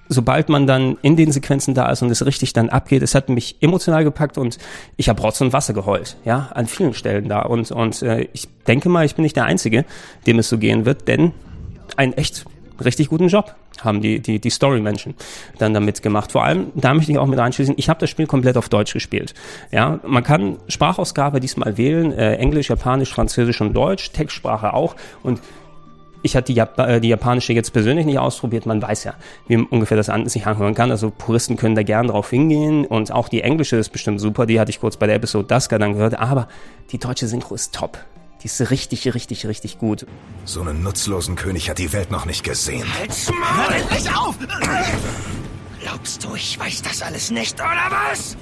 sobald man dann in den Sequenzen da ist und es richtig dann abgeht, es hat mich emotional gepackt und ich habe Rotz und Wasser geheult, ja, an vielen Stellen da. Und, und äh, ich denke mal, ich bin nicht der Einzige, dem es so gehen wird, denn ein echt richtig guten Job haben die, die, die Story-Menschen dann damit gemacht. Vor allem, da möchte ich auch mit reinschließen, ich habe das Spiel komplett auf Deutsch gespielt. Ja, man kann Sprachausgabe diesmal wählen, äh, Englisch, Japanisch, Französisch und Deutsch, Textsprache auch und ich hatte die, Jap äh, die japanische jetzt persönlich nicht ausprobiert. Man weiß ja, wie ungefähr das an sich anhören kann. Also Puristen können da gern drauf hingehen. Und auch die englische ist bestimmt super. Die hatte ich kurz bei der Episode Dusker dann gehört. Aber die deutsche Synchro ist top. Die ist richtig, richtig, richtig gut. So einen nutzlosen König hat die Welt noch nicht gesehen. Halt's Maul! endlich auf! Glaubst du, ich weiß das alles nicht, oder was?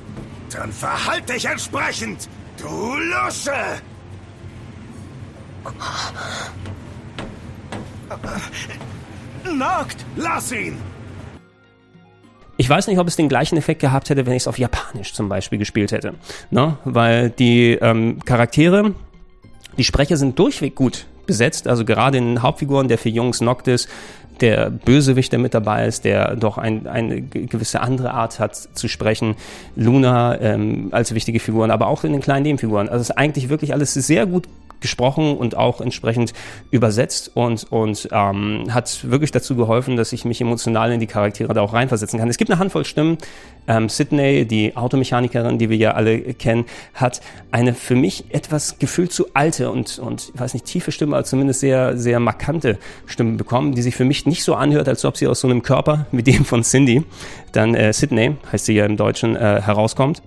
Dann verhalt dich entsprechend, du Lusche! Nockt, lass ihn! Ich weiß nicht, ob es den gleichen Effekt gehabt hätte, wenn ich es auf Japanisch zum Beispiel gespielt hätte. Ne? Weil die ähm, Charaktere, die Sprecher sind durchweg gut besetzt, also gerade in den Hauptfiguren, der für Jungs Noctis, der Bösewicht, der mit dabei ist, der doch ein, eine gewisse andere Art hat zu sprechen, Luna ähm, als wichtige Figuren, aber auch in den kleinen Nebenfiguren. Also es ist eigentlich wirklich alles sehr gut gesprochen und auch entsprechend übersetzt und, und ähm, hat wirklich dazu geholfen, dass ich mich emotional in die Charaktere da auch reinversetzen kann. Es gibt eine Handvoll Stimmen. Ähm, Sydney, die Automechanikerin, die wir ja alle kennen, hat eine für mich etwas gefühlt zu alte und, und ich weiß nicht, tiefe Stimme, aber zumindest sehr, sehr markante Stimme bekommen, die sich für mich nicht so anhört, als ob sie aus so einem Körper wie dem von Cindy, dann äh, Sydney, heißt sie ja im Deutschen, äh, herauskommt.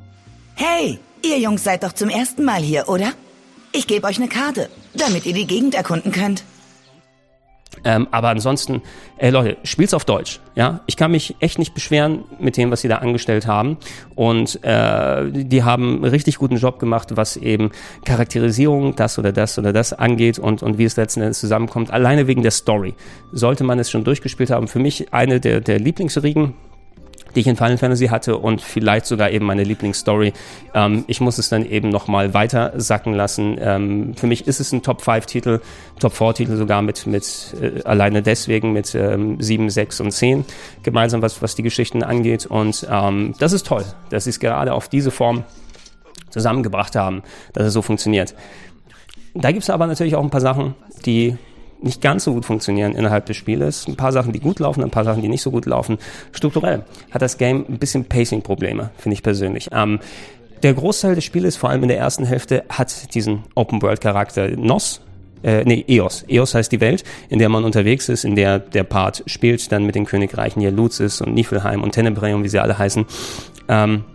Hey, ihr Jungs seid doch zum ersten Mal hier, oder? Ich gebe euch eine Karte, damit ihr die Gegend erkunden könnt. Ähm, aber ansonsten, ey Leute, spielt's auf Deutsch. Ja, ich kann mich echt nicht beschweren mit dem, was sie da angestellt haben. Und äh, die haben einen richtig guten Job gemacht, was eben Charakterisierung, das oder das oder das angeht und und wie es letzten Endes zusammenkommt. Alleine wegen der Story sollte man es schon durchgespielt haben. Für mich eine der der Lieblingsriegen die ich in Final Fantasy hatte und vielleicht sogar eben meine Lieblingsstory. Ähm, ich muss es dann eben nochmal weiter sacken lassen. Ähm, für mich ist es ein Top-5-Titel, Top-4-Titel sogar mit, mit äh, alleine deswegen mit ähm, 7, 6 und 10 gemeinsam, was, was die Geschichten angeht. Und ähm, das ist toll, dass sie es gerade auf diese Form zusammengebracht haben, dass es so funktioniert. Da gibt es aber natürlich auch ein paar Sachen, die nicht ganz so gut funktionieren innerhalb des Spieles. Ein paar Sachen, die gut laufen, ein paar Sachen, die nicht so gut laufen. Strukturell hat das Game ein bisschen Pacing-Probleme, finde ich persönlich. Ähm, der Großteil des Spieles, vor allem in der ersten Hälfte, hat diesen Open-World-Charakter. NOS, äh, nee, EOS. EOS heißt die Welt, in der man unterwegs ist, in der der Part spielt, dann mit den Königreichen hier Luzis und Niflheim und Tenebrae und wie sie alle heißen. Ähm,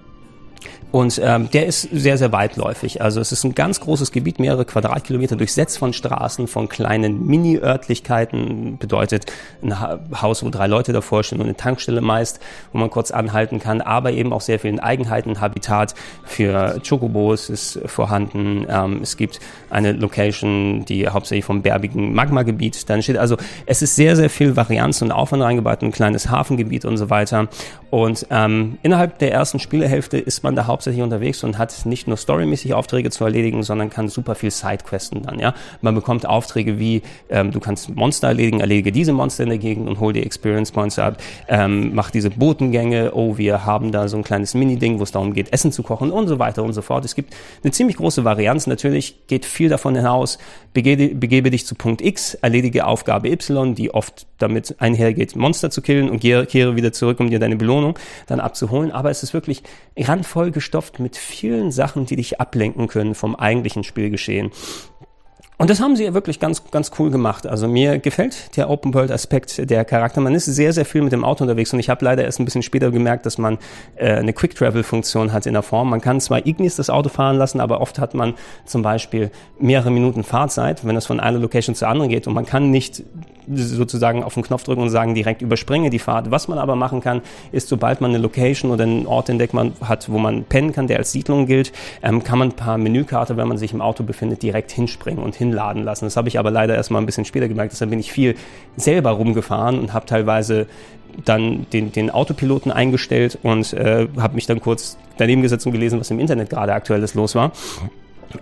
und ähm, der ist sehr, sehr weitläufig. Also es ist ein ganz großes Gebiet, mehrere Quadratkilometer durchsetzt von Straßen, von kleinen Mini-Örtlichkeiten. Bedeutet ein Haus, wo drei Leute davor stehen und eine Tankstelle meist, wo man kurz anhalten kann. Aber eben auch sehr vielen Eigenheiten. Habitat für Chocobos ist vorhanden. Ähm, es gibt eine Location, die hauptsächlich vom bergigen Magma-Gebiet dann steht. Also es ist sehr, sehr viel Varianz und Aufwand reingebaut. Ein kleines Hafengebiet und so weiter. Und ähm, innerhalb der ersten Spielehälfte ist man da hauptsächlich hauptsächlich unterwegs und hat nicht nur storymäßig Aufträge zu erledigen, sondern kann super viel Sidequesten dann, ja. Man bekommt Aufträge wie, ähm, du kannst Monster erledigen, erledige diese Monster in der Gegend und hol die Experience Points ab, ähm, mach diese Botengänge, oh, wir haben da so ein kleines Mini-Ding, wo es darum geht, Essen zu kochen und so weiter und so fort. Es gibt eine ziemlich große Varianz. Natürlich geht viel davon hinaus, begebe, begebe dich zu Punkt X, erledige Aufgabe Y, die oft damit einhergeht, Monster zu killen und kehre wieder zurück, um dir deine Belohnung dann abzuholen. Aber es ist wirklich randvoll gestopft mit vielen Sachen, die dich ablenken können vom eigentlichen Spielgeschehen. Und das haben sie wirklich ganz, ganz cool gemacht. Also mir gefällt der Open World Aspekt der Charakter. Man ist sehr, sehr viel mit dem Auto unterwegs und ich habe leider erst ein bisschen später gemerkt, dass man äh, eine Quick Travel Funktion hat in der Form. Man kann zwar Ignis das Auto fahren lassen, aber oft hat man zum Beispiel mehrere Minuten Fahrzeit, wenn es von einer Location zur anderen geht und man kann nicht sozusagen auf den Knopf drücken und sagen, direkt überspringe die Fahrt. Was man aber machen kann, ist, sobald man eine Location oder einen Ort entdeckt man hat, wo man pennen kann, der als Siedlung gilt, ähm, kann man ein paar Menükarte, wenn man sich im Auto befindet, direkt hinspringen und hinladen lassen. Das habe ich aber leider erst mal ein bisschen später gemerkt. Deshalb bin ich viel selber rumgefahren und habe teilweise dann den, den Autopiloten eingestellt und äh, habe mich dann kurz daneben gesetzt und gelesen, was im Internet gerade aktuelles los war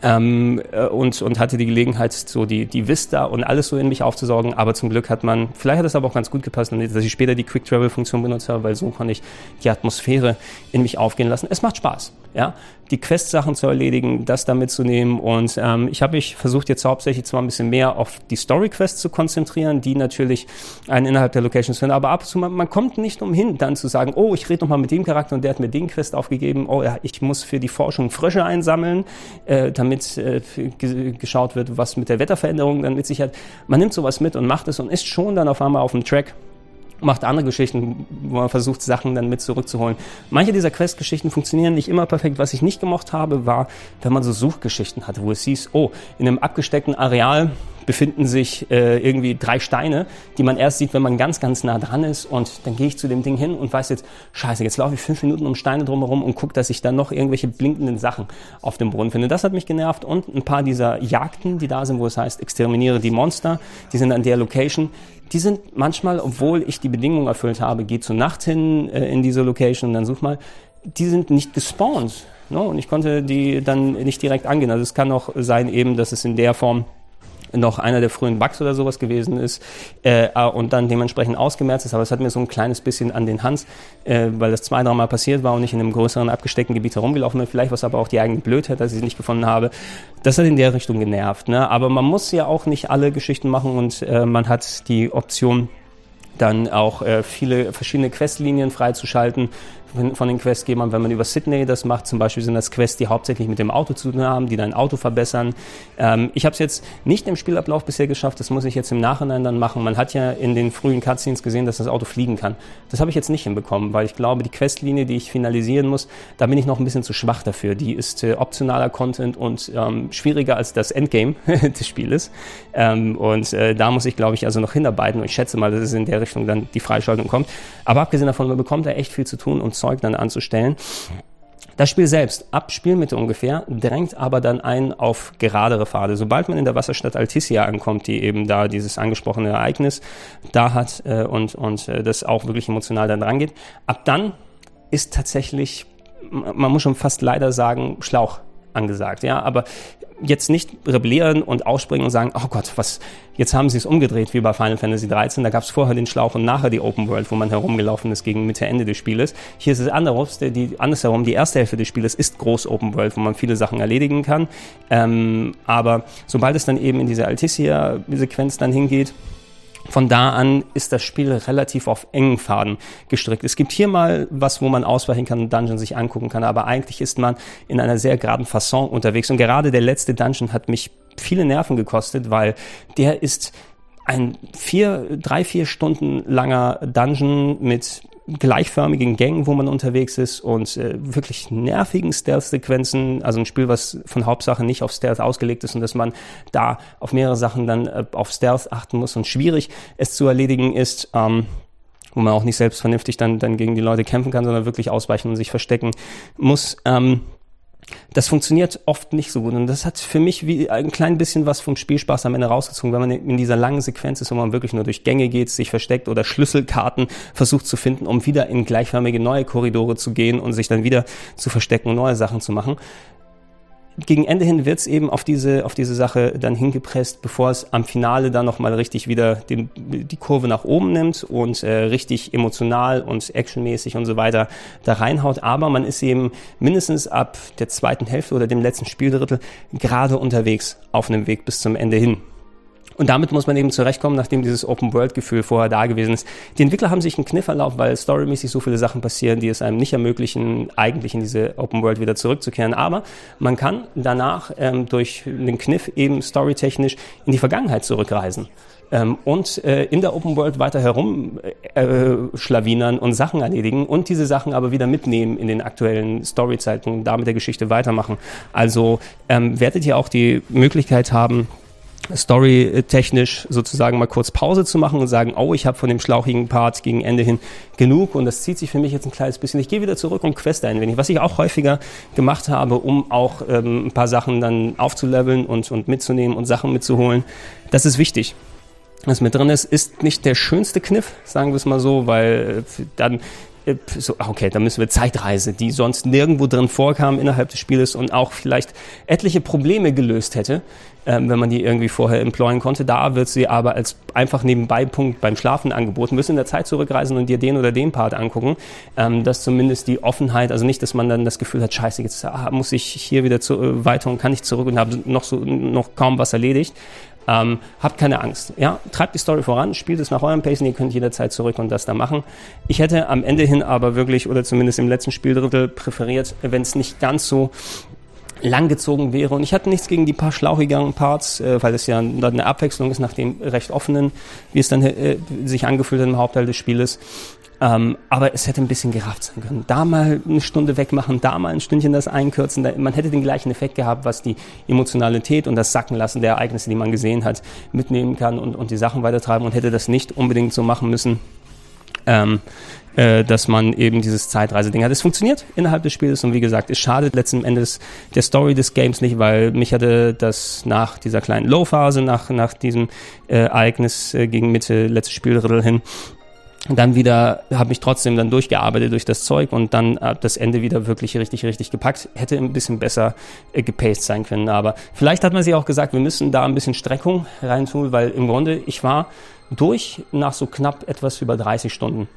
ähm, äh, und, und hatte die Gelegenheit, so die, die Vista und alles so in mich aufzusaugen. Aber zum Glück hat man, vielleicht hat es aber auch ganz gut gepasst, dass ich später die Quick Travel Funktion benutzt habe, weil so konnte ich die Atmosphäre in mich aufgehen lassen. Es macht Spaß ja, die Quest-Sachen zu erledigen, das da mitzunehmen. Und ähm, ich habe mich versucht, jetzt hauptsächlich zwar ein bisschen mehr auf die Story-Quests zu konzentrieren, die natürlich einen innerhalb der Locations finden, aber ab und zu, man, man kommt nicht umhin, dann zu sagen, oh, ich rede nochmal mit dem Charakter und der hat mir den Quest aufgegeben, oh ja, ich muss für die Forschung Frösche einsammeln, äh, damit äh, geschaut wird, was mit der Wetterveränderung dann mit sich hat. Man nimmt sowas mit und macht es und ist schon dann auf einmal auf dem Track macht andere Geschichten, wo man versucht, Sachen dann mit zurückzuholen. Manche dieser Quest-Geschichten funktionieren nicht immer perfekt. Was ich nicht gemocht habe, war, wenn man so Suchgeschichten hatte, wo es hieß, oh, in einem abgesteckten Areal befinden sich äh, irgendwie drei Steine, die man erst sieht, wenn man ganz, ganz nah dran ist. Und dann gehe ich zu dem Ding hin und weiß jetzt, scheiße, jetzt laufe ich fünf Minuten um Steine drumherum und gucke, dass ich dann noch irgendwelche blinkenden Sachen auf dem Brunnen finde. Das hat mich genervt. Und ein paar dieser Jagden, die da sind, wo es heißt, exterminiere die Monster, die sind an der Location. Die sind manchmal, obwohl ich die Bedingungen erfüllt habe, geh zur Nacht hin äh, in diese Location und dann such mal, die sind nicht gespawnt. No? Und ich konnte die dann nicht direkt angehen. Also es kann auch sein eben, dass es in der Form noch einer der frühen Bugs oder sowas gewesen ist äh, und dann dementsprechend ausgemerzt ist. Aber es hat mir so ein kleines bisschen an den Hans, äh, weil das zwei, drei Mal passiert war und ich in einem größeren abgesteckten Gebiet herumgelaufen bin. Vielleicht was aber auch die eigene Blödheit, dass ich sie nicht gefunden habe. Das hat in der Richtung genervt. Ne? Aber man muss ja auch nicht alle Geschichten machen und äh, man hat die Option, dann auch äh, viele verschiedene Questlinien freizuschalten von den Questgebern, wenn man über Sydney das macht. Zum Beispiel sind das Quests, die hauptsächlich mit dem Auto zu tun haben, die dein Auto verbessern. Ähm, ich habe es jetzt nicht im Spielablauf bisher geschafft, das muss ich jetzt im Nachhinein dann machen. Man hat ja in den frühen Cutscenes gesehen, dass das Auto fliegen kann. Das habe ich jetzt nicht hinbekommen, weil ich glaube, die Questlinie, die ich finalisieren muss, da bin ich noch ein bisschen zu schwach dafür. Die ist äh, optionaler Content und ähm, schwieriger als das Endgame *laughs* des Spieles. Ähm, und äh, da muss ich, glaube ich, also noch hinarbeiten. Und ich schätze mal, dass es in der Richtung dann die Freischaltung kommt. Aber abgesehen davon, man bekommt da echt viel zu tun und Zeug dann anzustellen. Das Spiel selbst, ab Spielmitte ungefähr, drängt aber dann ein auf geradere Pfade. Sobald man in der Wasserstadt Alticia ankommt, die eben da dieses angesprochene Ereignis da hat äh, und, und äh, das auch wirklich emotional dann drangeht, ab dann ist tatsächlich, man muss schon fast leider sagen, Schlauch angesagt. Ja, aber jetzt nicht rebellieren und ausspringen und sagen, oh Gott, was, jetzt haben sie es umgedreht wie bei Final Fantasy 13. Da gab es vorher den Schlauch und nachher die Open World, wo man herumgelaufen ist gegen Mitte, Ende des Spieles. Hier ist es anderes, die, andersherum, die erste Hälfte des Spieles ist groß Open World, wo man viele Sachen erledigen kann. Ähm, aber sobald es dann eben in diese Alticia-Sequenz dann hingeht, von da an ist das Spiel relativ auf engen Faden gestrickt. Es gibt hier mal was, wo man ausweichen kann und Dungeon sich angucken kann, aber eigentlich ist man in einer sehr geraden Fasson unterwegs. Und gerade der letzte Dungeon hat mich viele Nerven gekostet, weil der ist ein vier, drei, vier Stunden langer Dungeon mit gleichförmigen Gängen, wo man unterwegs ist und äh, wirklich nervigen Stealth-Sequenzen. Also ein Spiel, was von Hauptsache nicht auf Stealth ausgelegt ist und dass man da auf mehrere Sachen dann äh, auf Stealth achten muss und schwierig es zu erledigen ist. Ähm, wo man auch nicht selbst vernünftig dann, dann gegen die Leute kämpfen kann, sondern wirklich ausweichen und sich verstecken muss. Ähm, das funktioniert oft nicht so gut. Und das hat für mich wie ein klein bisschen was vom Spielspaß am Ende rausgezogen, wenn man in dieser langen Sequenz ist, wo man wirklich nur durch Gänge geht, sich versteckt oder Schlüsselkarten versucht zu finden, um wieder in gleichförmige neue Korridore zu gehen und sich dann wieder zu verstecken und neue Sachen zu machen gegen Ende hin wird's eben auf diese, auf diese Sache dann hingepresst, bevor es am Finale dann nochmal richtig wieder den, die Kurve nach oben nimmt und äh, richtig emotional und actionmäßig und so weiter da reinhaut. Aber man ist eben mindestens ab der zweiten Hälfte oder dem letzten Spieldrittel gerade unterwegs auf einem Weg bis zum Ende hin. Und damit muss man eben zurechtkommen, nachdem dieses Open-World-Gefühl vorher da gewesen ist. Die Entwickler haben sich einen Kniff erlaubt, weil storymäßig so viele Sachen passieren, die es einem nicht ermöglichen, eigentlich in diese Open-World wieder zurückzukehren. Aber man kann danach ähm, durch den Kniff eben storytechnisch in die Vergangenheit zurückreisen. Ähm, und äh, in der Open World weiter herum äh, schlawinern und Sachen erledigen und diese Sachen aber wieder mitnehmen in den aktuellen Storyzeiten und damit der Geschichte weitermachen. Also ähm, werdet ihr auch die Möglichkeit haben, storytechnisch sozusagen mal kurz Pause zu machen und sagen, oh, ich habe von dem schlauchigen Part gegen Ende hin genug und das zieht sich für mich jetzt ein kleines bisschen. Ich gehe wieder zurück und quest ein wenig, was ich auch häufiger gemacht habe, um auch ähm, ein paar Sachen dann aufzuleveln und, und mitzunehmen und Sachen mitzuholen. Das ist wichtig was mit drin ist, ist nicht der schönste Kniff, sagen wir es mal so, weil äh, dann so, okay, dann müssen wir Zeitreise, die sonst nirgendwo drin vorkam innerhalb des Spieles und auch vielleicht etliche Probleme gelöst hätte, ähm, wenn man die irgendwie vorher employen konnte. Da wird sie aber als einfach nebenbei Punkt beim Schlafen angeboten. Müssen in der Zeit zurückreisen und dir den oder den Part angucken. Ähm, dass zumindest die Offenheit, also nicht, dass man dann das Gefühl hat, scheiße, jetzt ah, muss ich hier wieder zu, äh, weiter und kann nicht zurück und habe noch so noch kaum was erledigt. Ähm, habt keine Angst. Ja, treibt die Story voran, spielt es nach eurem Pacing, ihr könnt jederzeit zurück und das da machen. Ich hätte am Ende hin aber wirklich, oder zumindest im letzten Spieldrittel präferiert, wenn es nicht ganz so langgezogen wäre. Und ich hatte nichts gegen die paar schlauchigeren Parts, äh, weil es ja eine Abwechslung ist nach dem recht offenen, wie es dann äh, sich angefühlt hat im Hauptteil des Spieles. Ähm, aber es hätte ein bisschen gerafft sein können. Da mal eine Stunde wegmachen, da mal ein Stündchen das einkürzen. Da, man hätte den gleichen Effekt gehabt, was die Emotionalität und das Sackenlassen der Ereignisse, die man gesehen hat, mitnehmen kann und, und die Sachen weitertreiben und hätte das nicht unbedingt so machen müssen. Ähm, äh, dass man eben dieses Zeitreiseding hat. Es funktioniert innerhalb des Spiels und wie gesagt, es schadet letzten Endes der Story des Games nicht, weil mich hatte das nach dieser kleinen Low-Phase, nach, nach diesem äh, Ereignis äh, gegen Mitte, letztes Spielrittel hin, dann wieder habe ich trotzdem dann durchgearbeitet durch das Zeug und dann äh, das Ende wieder wirklich richtig, richtig gepackt. Hätte ein bisschen besser äh, gepaced sein können. Aber vielleicht hat man sich auch gesagt, wir müssen da ein bisschen Streckung reintun, weil im Grunde ich war durch nach so knapp etwas über 30 Stunden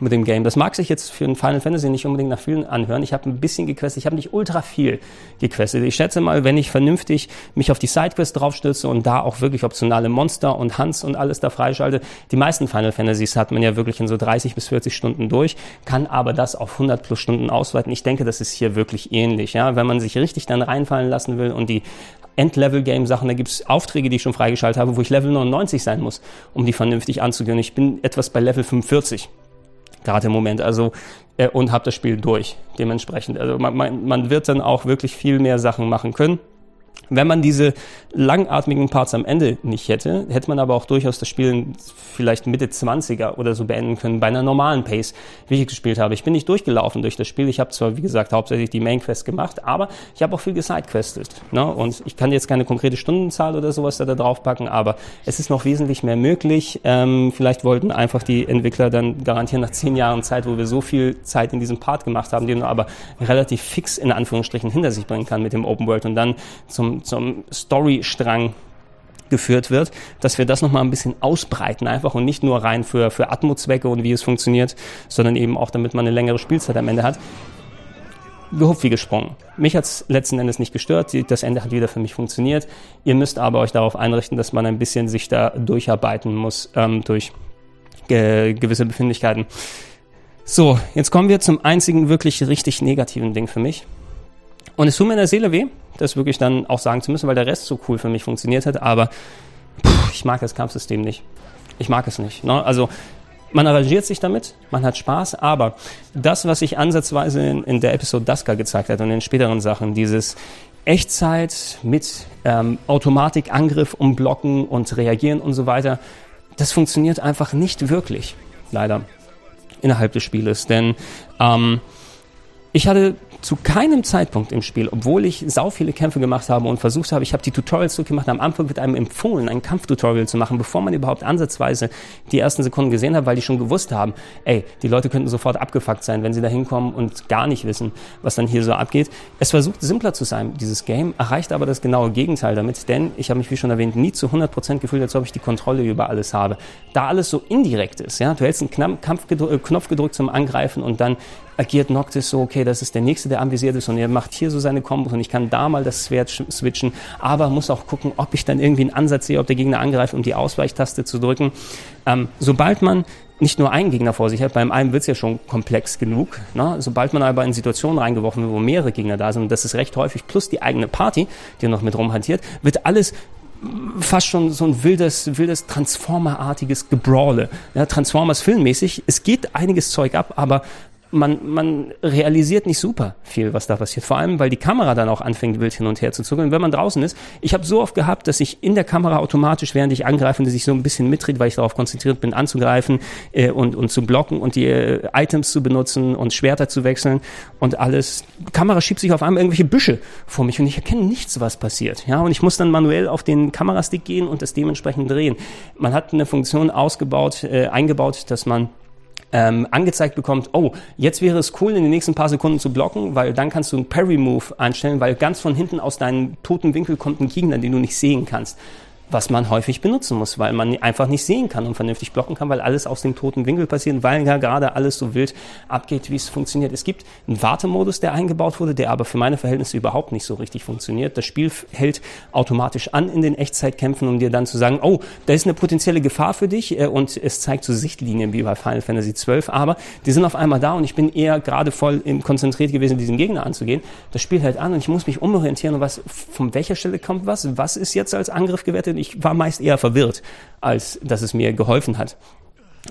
mit dem Game. Das mag sich jetzt für ein Final Fantasy nicht unbedingt nach vielen anhören. Ich habe ein bisschen gequestet, ich habe nicht ultra viel gequestet. Ich schätze mal, wenn ich vernünftig mich auf die Sidequest draufstütze und da auch wirklich optionale Monster und Hans und alles da freischalte, die meisten Final Fantasies hat man ja wirklich in so 30 bis 40 Stunden durch, kann aber das auf 100 plus Stunden ausweiten. Ich denke, das ist hier wirklich ähnlich. Ja? Wenn man sich richtig dann reinfallen lassen will und die Endlevel-Game-Sachen, da gibt's Aufträge, die ich schon freigeschaltet habe, wo ich Level 99 sein muss, um die vernünftig anzugehen. Ich bin etwas bei Level 45 gerade im Moment. Also äh, und habe das Spiel durch dementsprechend. Also man, man, man wird dann auch wirklich viel mehr Sachen machen können. Wenn man diese langatmigen Parts am Ende nicht hätte, hätte man aber auch durchaus das Spiel vielleicht Mitte 20er oder so beenden können, bei einer normalen Pace, wie ich gespielt habe. Ich bin nicht durchgelaufen durch das Spiel. Ich habe zwar, wie gesagt, hauptsächlich die Main Quest gemacht, aber ich habe auch viel gesidequestet. Ne? Und ich kann jetzt keine konkrete Stundenzahl oder sowas da, drauf packen, aber es ist noch wesentlich mehr möglich. Ähm, vielleicht wollten einfach die Entwickler dann garantieren nach zehn Jahren Zeit, wo wir so viel Zeit in diesem Part gemacht haben, den man aber relativ fix in Anführungsstrichen hinter sich bringen kann mit dem Open World und dann zum zum, Storystrang geführt wird, dass wir das nochmal ein bisschen ausbreiten einfach und nicht nur rein für, für Atmo-Zwecke und wie es funktioniert, sondern eben auch, damit man eine längere Spielzeit am Ende hat. Gehupft wie gesprungen. Mich hat es letzten Endes nicht gestört. Das Ende hat wieder für mich funktioniert. Ihr müsst aber euch darauf einrichten, dass man ein bisschen sich da durcharbeiten muss ähm, durch äh, gewisse Befindlichkeiten. So, jetzt kommen wir zum einzigen wirklich richtig negativen Ding für mich. Und es tut mir in der Seele weh, das wirklich dann auch sagen zu müssen, weil der Rest so cool für mich funktioniert hat. Aber pff, ich mag das Kampfsystem nicht. Ich mag es nicht. Ne? Also man arrangiert sich damit, man hat Spaß, aber das, was sich ansatzweise in, in der Episode Daska gezeigt hat und in späteren Sachen, dieses Echtzeit mit ähm, Automatik, Angriff, umblocken und reagieren und so weiter, das funktioniert einfach nicht wirklich, leider, innerhalb des Spieles. Denn ähm, ich hatte zu keinem Zeitpunkt im Spiel, obwohl ich sau viele Kämpfe gemacht habe und versucht habe, ich habe die Tutorials zurückgemacht, am Anfang wird einem empfohlen, ein Kampftutorial zu machen, bevor man überhaupt ansatzweise die ersten Sekunden gesehen hat, weil die schon gewusst haben, ey, die Leute könnten sofort abgefuckt sein, wenn sie da hinkommen und gar nicht wissen, was dann hier so abgeht. Es versucht simpler zu sein, dieses Game, erreicht aber das genaue Gegenteil damit, denn ich habe mich, wie schon erwähnt, nie zu 100% gefühlt, als ob ich die Kontrolle über alles habe. Da alles so indirekt ist, ja, du hältst einen Knopf gedrückt zum Angreifen und dann agiert Noctis so, okay, das ist der nächste, der anvisiert ist und er macht hier so seine Kombos und ich kann da mal das Schwert switchen, aber muss auch gucken, ob ich dann irgendwie einen Ansatz sehe, ob der Gegner angreift, um die Ausweichtaste zu drücken. Ähm, sobald man nicht nur einen Gegner vor sich hat, beim einen wird es ja schon komplex genug. Ne? Sobald man aber in Situationen reingeworfen wird, wo mehrere Gegner da sind, und das ist recht häufig, plus die eigene Party, die noch mit rumhantiert, wird alles fast schon so ein wildes, wildes Transformer-artiges Gebrawle. Ja, Transformers filmmäßig. Es geht einiges Zeug ab, aber man, man realisiert nicht super viel, was da passiert. Vor allem, weil die Kamera dann auch anfängt, wild hin und her zu zuckeln. Wenn man draußen ist, ich habe so oft gehabt, dass ich in der Kamera automatisch, während ich angreife, dass ich so ein bisschen mitdreht, weil ich darauf konzentriert bin, anzugreifen äh, und, und zu blocken und die äh, Items zu benutzen und Schwerter zu wechseln und alles. Die Kamera schiebt sich auf einmal irgendwelche Büsche vor mich und ich erkenne nichts, was passiert. Ja, und ich muss dann manuell auf den Kamerastick gehen und das dementsprechend drehen. Man hat eine Funktion ausgebaut, äh, eingebaut, dass man ähm, angezeigt bekommt, oh, jetzt wäre es cool, in den nächsten paar Sekunden zu blocken, weil dann kannst du einen Parry-Move einstellen, weil ganz von hinten aus deinem toten Winkel kommt ein Gegner, den du nicht sehen kannst was man häufig benutzen muss, weil man einfach nicht sehen kann und vernünftig blocken kann, weil alles aus dem toten Winkel passiert, weil ja gerade alles so wild abgeht, wie es funktioniert. Es gibt einen Wartemodus, der eingebaut wurde, der aber für meine Verhältnisse überhaupt nicht so richtig funktioniert. Das Spiel hält automatisch an in den Echtzeitkämpfen, um dir dann zu sagen, oh, da ist eine potenzielle Gefahr für dich äh, und es zeigt so Sichtlinien wie bei Final Fantasy XII, aber die sind auf einmal da und ich bin eher gerade voll konzentriert gewesen, diesen Gegner anzugehen. Das Spiel hält an und ich muss mich umorientieren was, von welcher Stelle kommt was, was ist jetzt als Angriff gewertet ich war meist eher verwirrt, als dass es mir geholfen hat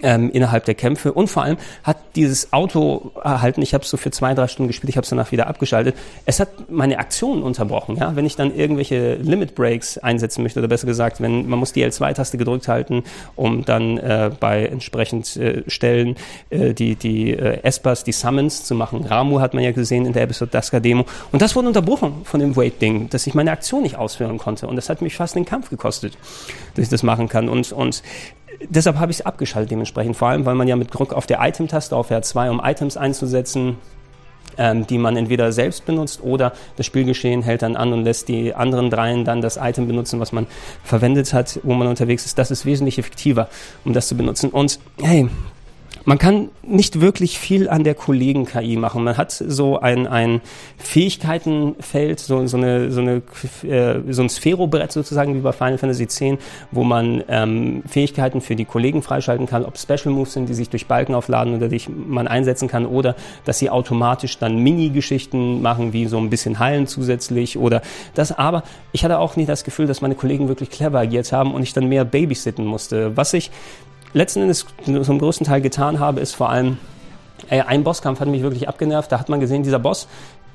ähm, innerhalb der Kämpfe. Und vor allem hat dieses Auto erhalten, ich habe es so für zwei, drei Stunden gespielt, ich habe es danach wieder abgeschaltet, es hat meine Aktionen unterbrochen. Ja? Wenn ich dann irgendwelche Limit Breaks einsetzen möchte, oder besser gesagt, wenn man muss die L2-Taste gedrückt halten, um dann äh, bei entsprechend äh, Stellen äh, die, die äh, Espers, die Summons zu machen. Ramu hat man ja gesehen in der Episode Daska Demo. Und das wurde unterbrochen von dem Wait-Ding, dass ich meine Aktion nicht ausführen konnte. Und das hat mich fast den Kampf gekostet, dass ich das machen kann. Und, und deshalb habe ich es abgeschaltet dementsprechend, vor allem, weil man ja mit Druck auf der Item-Taste auf R2, um Items einzusetzen, ähm, die man entweder selbst benutzt oder das Spielgeschehen hält dann an und lässt die anderen dreien dann das Item benutzen, was man verwendet hat, wo man unterwegs ist. Das ist wesentlich effektiver, um das zu benutzen. Und hey, man kann nicht wirklich viel an der Kollegen-KI machen. Man hat so ein, ein Fähigkeitenfeld, so, so, eine, so, eine, äh, so ein Sphärobrett sozusagen wie bei Final Fantasy X, wo man ähm, Fähigkeiten für die Kollegen freischalten kann, ob Special Moves sind, die sich durch Balken aufladen oder die man einsetzen kann, oder dass sie automatisch dann Mini-Geschichten machen, wie so ein bisschen heilen zusätzlich oder das. Aber ich hatte auch nie das Gefühl, dass meine Kollegen wirklich clever agiert haben und ich dann mehr babysitten musste. Was ich letzten Endes zum größten Teil getan habe, ist vor allem, ey, ein Bosskampf hat mich wirklich abgenervt. Da hat man gesehen, dieser Boss,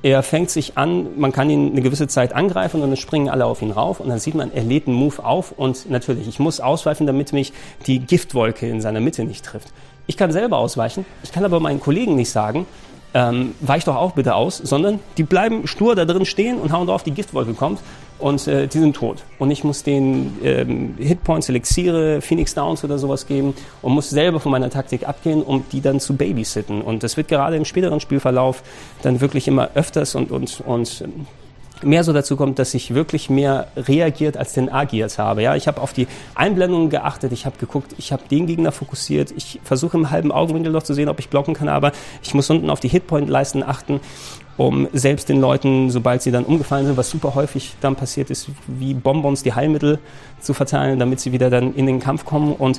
er fängt sich an, man kann ihn eine gewisse Zeit angreifen und dann springen alle auf ihn rauf und dann sieht man, er lädt einen Move auf und natürlich, ich muss ausweichen, damit mich die Giftwolke in seiner Mitte nicht trifft. Ich kann selber ausweichen, ich kann aber meinen Kollegen nicht sagen, ähm, weich doch auch bitte aus, sondern die bleiben stur da drin stehen und hauen drauf, die Giftwolke kommt und äh, die sind tot. Und ich muss den ähm, Hitpoints, Elixiere, Phoenix Downs oder sowas geben und muss selber von meiner Taktik abgehen, um die dann zu babysitten. Und das wird gerade im späteren Spielverlauf dann wirklich immer öfters und, und, und mehr so dazu kommt, dass ich wirklich mehr reagiert als denn agiert habe. Ja, ich habe auf die Einblendungen geachtet, ich habe geguckt, ich habe den Gegner fokussiert, ich versuche im halben Augenwinkel noch zu sehen, ob ich blocken kann, aber ich muss unten auf die Hitpoint-Leisten achten, um selbst den Leuten, sobald sie dann umgefallen sind, was super häufig dann passiert ist, wie Bonbons die Heilmittel zu verteilen, damit sie wieder dann in den Kampf kommen und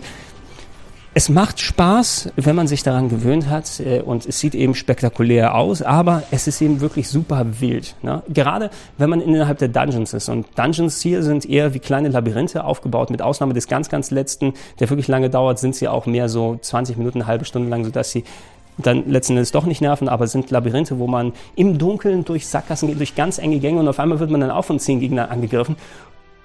es macht Spaß, wenn man sich daran gewöhnt hat äh, und es sieht eben spektakulär aus, aber es ist eben wirklich super wild. Ne? Gerade wenn man innerhalb der Dungeons ist. Und Dungeons hier sind eher wie kleine Labyrinthe aufgebaut, mit Ausnahme des ganz, ganz letzten, der wirklich lange dauert, sind sie auch mehr so 20 Minuten, eine halbe Stunde lang, sodass sie dann letzten Endes doch nicht nerven, aber sind Labyrinthe, wo man im Dunkeln durch Sackgassen geht, durch ganz enge Gänge und auf einmal wird man dann auch von zehn Gegnern angegriffen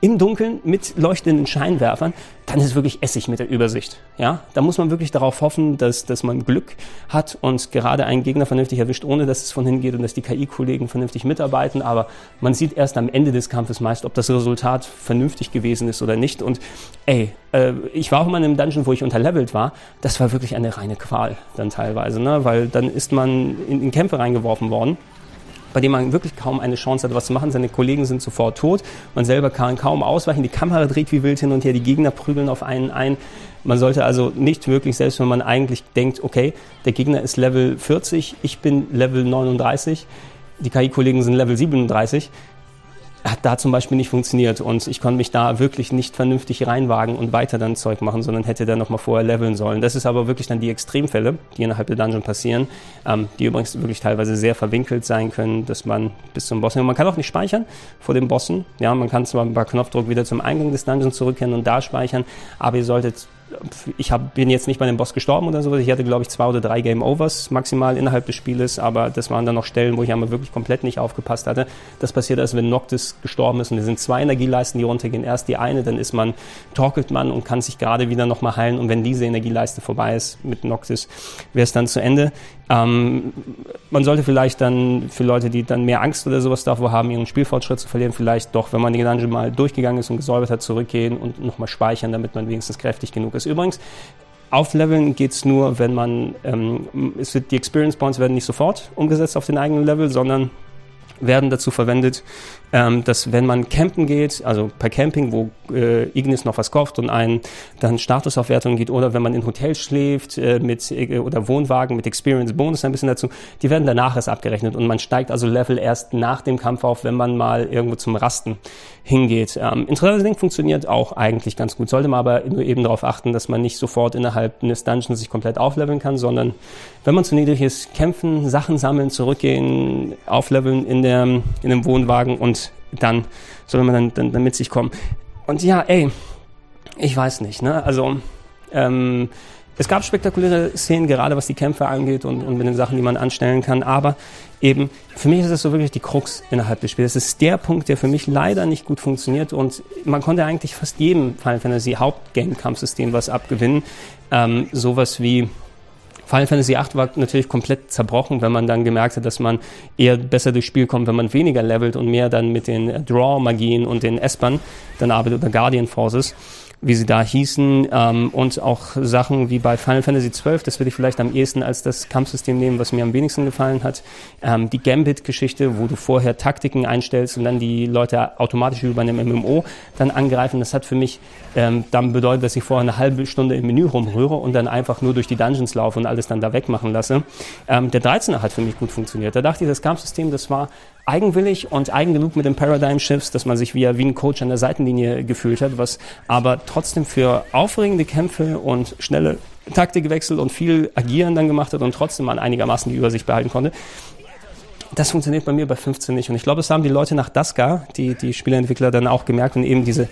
im Dunkeln mit leuchtenden Scheinwerfern, dann ist es wirklich Essig mit der Übersicht. Ja, da muss man wirklich darauf hoffen, dass, dass man Glück hat und gerade einen Gegner vernünftig erwischt, ohne dass es von hingeht und dass die KI-Kollegen vernünftig mitarbeiten. Aber man sieht erst am Ende des Kampfes meist, ob das Resultat vernünftig gewesen ist oder nicht. Und ey, äh, ich war auch mal in einem Dungeon, wo ich unterlevelt war. Das war wirklich eine reine Qual dann teilweise, ne? weil dann ist man in, in Kämpfe reingeworfen worden bei dem man wirklich kaum eine Chance hat, was zu machen. Seine Kollegen sind sofort tot. Man selber kann kaum ausweichen. Die Kamera dreht wie wild hin und her. Die Gegner prügeln auf einen ein. Man sollte also nicht wirklich, selbst wenn man eigentlich denkt, okay, der Gegner ist Level 40, ich bin Level 39, die KI-Kollegen sind Level 37, hat da zum Beispiel nicht funktioniert und ich konnte mich da wirklich nicht vernünftig reinwagen und weiter dann Zeug machen, sondern hätte dann nochmal vorher leveln sollen. Das ist aber wirklich dann die Extremfälle, die innerhalb der Dungeon passieren, ähm, die übrigens wirklich teilweise sehr verwinkelt sein können, dass man bis zum Boss, man kann auch nicht speichern vor den Bossen, ja, man kann zwar bei Knopfdruck wieder zum Eingang des Dungeons zurückkehren und da speichern, aber ihr solltet ich hab, bin jetzt nicht bei dem Boss gestorben oder sowas. Ich hatte, glaube ich, zwei oder drei Game Overs maximal innerhalb des Spieles, aber das waren dann noch Stellen, wo ich einmal wirklich komplett nicht aufgepasst hatte. Das passiert erst, wenn Noctis gestorben ist und es sind zwei Energieleisten, die runtergehen. Erst die eine, dann ist man, torkelt man und kann sich gerade wieder nochmal heilen und wenn diese Energieleiste vorbei ist mit Noctis, wäre es dann zu Ende. Ähm, man sollte vielleicht dann für Leute, die dann mehr Angst oder sowas davor haben, ihren Spielfortschritt zu verlieren, vielleicht doch, wenn man die Dungeon mal durchgegangen ist und gesäubert hat, zurückgehen und nochmal speichern, damit man wenigstens kräftig genug ist. Übrigens, Aufleveln geht's nur, wenn man, ähm, es wird, die Experience Points werden nicht sofort umgesetzt auf den eigenen Level, sondern werden dazu verwendet, ähm, dass wenn man campen geht, also per Camping, wo äh, Ignis noch was kauft und einen dann Statusaufwertung geht, oder wenn man in Hotels schläft äh, mit äh, oder Wohnwagen mit Experience Bonus ein bisschen dazu, die werden danach erst abgerechnet und man steigt also Level erst nach dem Kampf auf, wenn man mal irgendwo zum Rasten hingeht. Ähm, interessantes Ding funktioniert auch eigentlich ganz gut, sollte man aber nur eben darauf achten, dass man nicht sofort innerhalb eines Dungeons sich komplett aufleveln kann, sondern wenn man zu niedrig ist, kämpfen, Sachen sammeln, zurückgehen, aufleveln in, der, in dem Wohnwagen und dann soll man dann, dann, dann mit sich kommen. Und ja, ey, ich weiß nicht, ne? Also, ähm, es gab spektakuläre Szenen, gerade was die Kämpfe angeht und, und mit den Sachen, die man anstellen kann, aber eben, für mich ist es so wirklich die Krux innerhalb des Spiels. Es ist der Punkt, der für mich leider nicht gut funktioniert und man konnte eigentlich fast jedem Final Fantasy Hauptgame-Kampfsystem was abgewinnen. Ähm, sowas wie Final Fantasy VIII war natürlich komplett zerbrochen, wenn man dann gemerkt hat, dass man eher besser durchs Spiel kommt, wenn man weniger levelt und mehr dann mit den Draw-Magien und den Espern dann arbeitet oder Guardian Forces wie sie da hießen, ähm, und auch Sachen wie bei Final Fantasy XII, das würde ich vielleicht am ehesten als das Kampfsystem nehmen, was mir am wenigsten gefallen hat. Ähm, die Gambit-Geschichte, wo du vorher Taktiken einstellst und dann die Leute automatisch über einem MMO dann angreifen, das hat für mich ähm, dann bedeutet, dass ich vorher eine halbe Stunde im Menü rumrühre und dann einfach nur durch die Dungeons laufe und alles dann da wegmachen lasse. Ähm, der 13er hat für mich gut funktioniert. Da dachte ich, das Kampfsystem, das war eigenwillig und eigen genug mit den Paradigm Shifts, dass man sich wie, wie ein Coach an der Seitenlinie gefühlt hat, was aber trotzdem für aufregende Kämpfe und schnelle Taktikwechsel und viel Agieren dann gemacht hat und trotzdem man einigermaßen die Übersicht behalten konnte. Das funktioniert bei mir bei 15 nicht. Und ich glaube, das haben die Leute nach Daska, die, die Spieleentwickler, dann auch gemerkt und eben diese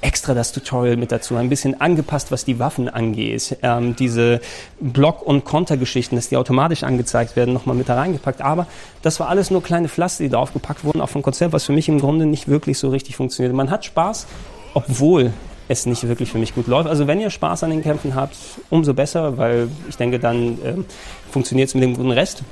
extra das Tutorial mit dazu, ein bisschen angepasst, was die Waffen angeht. Ähm, diese Block- und Kontergeschichten, dass die automatisch angezeigt werden, nochmal mit da reingepackt. Aber das war alles nur kleine Pflaster, die draufgepackt wurden auf dem Konzept, was für mich im Grunde nicht wirklich so richtig funktioniert. Man hat Spaß, obwohl es nicht wirklich für mich gut läuft. Also wenn ihr Spaß an den Kämpfen habt, umso besser, weil ich denke, dann äh, funktioniert es mit dem guten Rest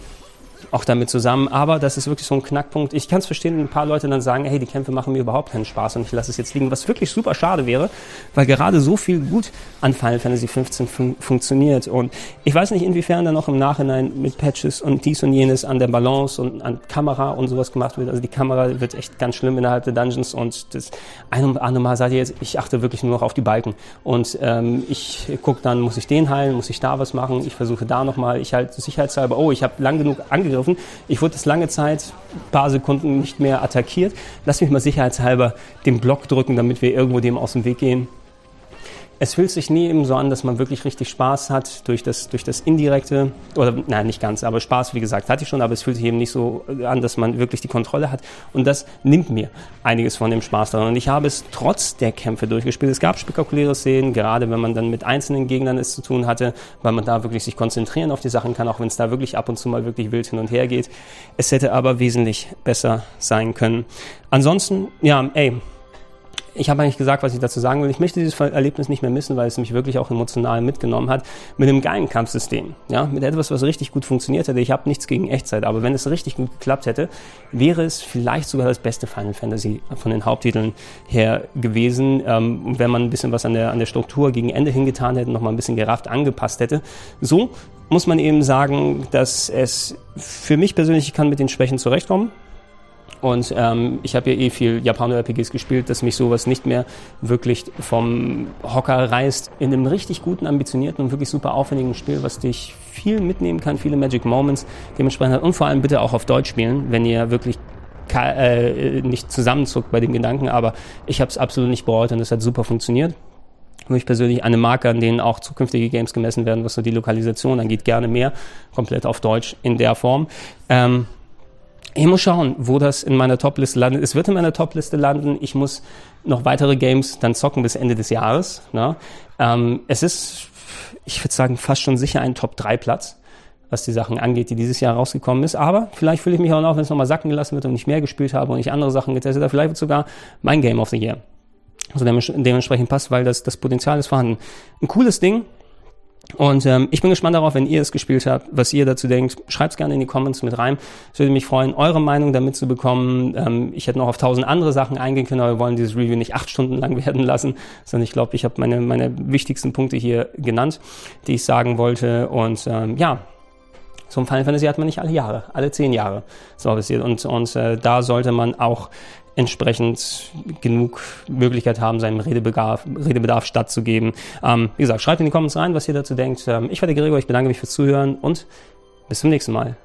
auch damit zusammen. Aber das ist wirklich so ein Knackpunkt. Ich kann es verstehen, wenn ein paar Leute dann sagen, hey, die Kämpfe machen mir überhaupt keinen Spaß und ich lasse es jetzt liegen, was wirklich super schade wäre, weil gerade so viel gut an Final Fantasy 15 fun funktioniert. Und ich weiß nicht, inwiefern da noch im Nachhinein mit Patches und dies und jenes an der Balance und an Kamera und sowas gemacht wird. Also die Kamera wird echt ganz schlimm innerhalb der Dungeons und das ein und andere Mal seid ihr jetzt, ich achte wirklich nur noch auf die Balken. Und ähm, ich gucke dann, muss ich den heilen, muss ich da was machen, ich versuche da nochmal, ich halte sicherheitshalber, oh, ich habe lang genug angegriffen, angegriffen. Ich wurde das lange Zeit, paar Sekunden nicht mehr attackiert. Lass mich mal sicherheitshalber den Block drücken, damit wir irgendwo dem aus dem Weg gehen es fühlt sich nie eben so an, dass man wirklich richtig Spaß hat durch das, durch das indirekte, oder nein, nicht ganz, aber Spaß, wie gesagt, hatte ich schon, aber es fühlt sich eben nicht so an, dass man wirklich die Kontrolle hat. Und das nimmt mir einiges von dem Spaß daran. Und ich habe es trotz der Kämpfe durchgespielt. Es gab spektakuläre Szenen, gerade wenn man dann mit einzelnen Gegnern es zu tun hatte, weil man da wirklich sich konzentrieren auf die Sachen kann, auch wenn es da wirklich ab und zu mal wirklich wild hin und her geht. Es hätte aber wesentlich besser sein können. Ansonsten, ja, ey, ich habe eigentlich gesagt, was ich dazu sagen will. Ich möchte dieses Erlebnis nicht mehr missen, weil es mich wirklich auch emotional mitgenommen hat. Mit einem geilen Kampfsystem. Ja, mit etwas, was richtig gut funktioniert hätte. Ich habe nichts gegen Echtzeit, aber wenn es richtig gut geklappt hätte, wäre es vielleicht sogar das beste Final Fantasy von den Haupttiteln her gewesen. Ähm, wenn man ein bisschen was an der, an der Struktur gegen Ende hingetan hätte, noch mal ein bisschen gerafft angepasst hätte. So muss man eben sagen, dass es für mich persönlich, ich kann mit den Schwächen zurechtkommen. Und ähm, ich habe ja eh viel Japaner-RPGs gespielt, dass mich sowas nicht mehr wirklich vom Hocker reißt. In einem richtig guten, ambitionierten und wirklich super aufwendigen Spiel, was dich viel mitnehmen kann, viele Magic Moments dementsprechend hat. Und vor allem bitte auch auf Deutsch spielen, wenn ihr wirklich äh, nicht zusammenzuckt bei dem Gedanken. Aber ich habe es absolut nicht bereut und es hat super funktioniert für mich persönlich eine Marke, an denen auch zukünftige Games gemessen werden, was so die Lokalisation angeht, gerne mehr, komplett auf Deutsch in der Form. Ähm, ich muss schauen, wo das in meiner Topliste landet. Es wird in meiner Topliste landen. Ich muss noch weitere Games dann zocken bis Ende des Jahres. Ne? Ähm, es ist, ich würde sagen, fast schon sicher ein Top-3-Platz was die Sachen angeht, die dieses Jahr rausgekommen ist. Aber vielleicht fühle ich mich auch noch, wenn es nochmal sacken gelassen wird und ich mehr gespielt habe und ich andere Sachen getestet habe. Vielleicht wird sogar mein Game of the Year. Also dementsprechend passt, weil das, das Potenzial ist vorhanden. Ein cooles Ding, und ähm, ich bin gespannt darauf, wenn ihr es gespielt habt, was ihr dazu denkt. Schreibt es gerne in die Comments mit rein. Es würde mich freuen, eure Meinung damit zu bekommen. Ähm, ich hätte noch auf tausend andere Sachen eingehen können, aber wir wollen dieses Review nicht acht Stunden lang *laughs* werden lassen, sondern ich glaube, ich habe meine, meine wichtigsten Punkte hier genannt, die ich sagen wollte. Und ähm, ja, so ein Final Fantasy hat man nicht alle Jahre, alle zehn Jahre so passiert. Und, und äh, da sollte man auch entsprechend genug Möglichkeit haben, seinem Redebedarf, Redebedarf stattzugeben. Ähm, wie gesagt, schreibt in die Comments rein, was ihr dazu denkt. Ähm, ich war der Gregor, ich bedanke mich fürs Zuhören und bis zum nächsten Mal.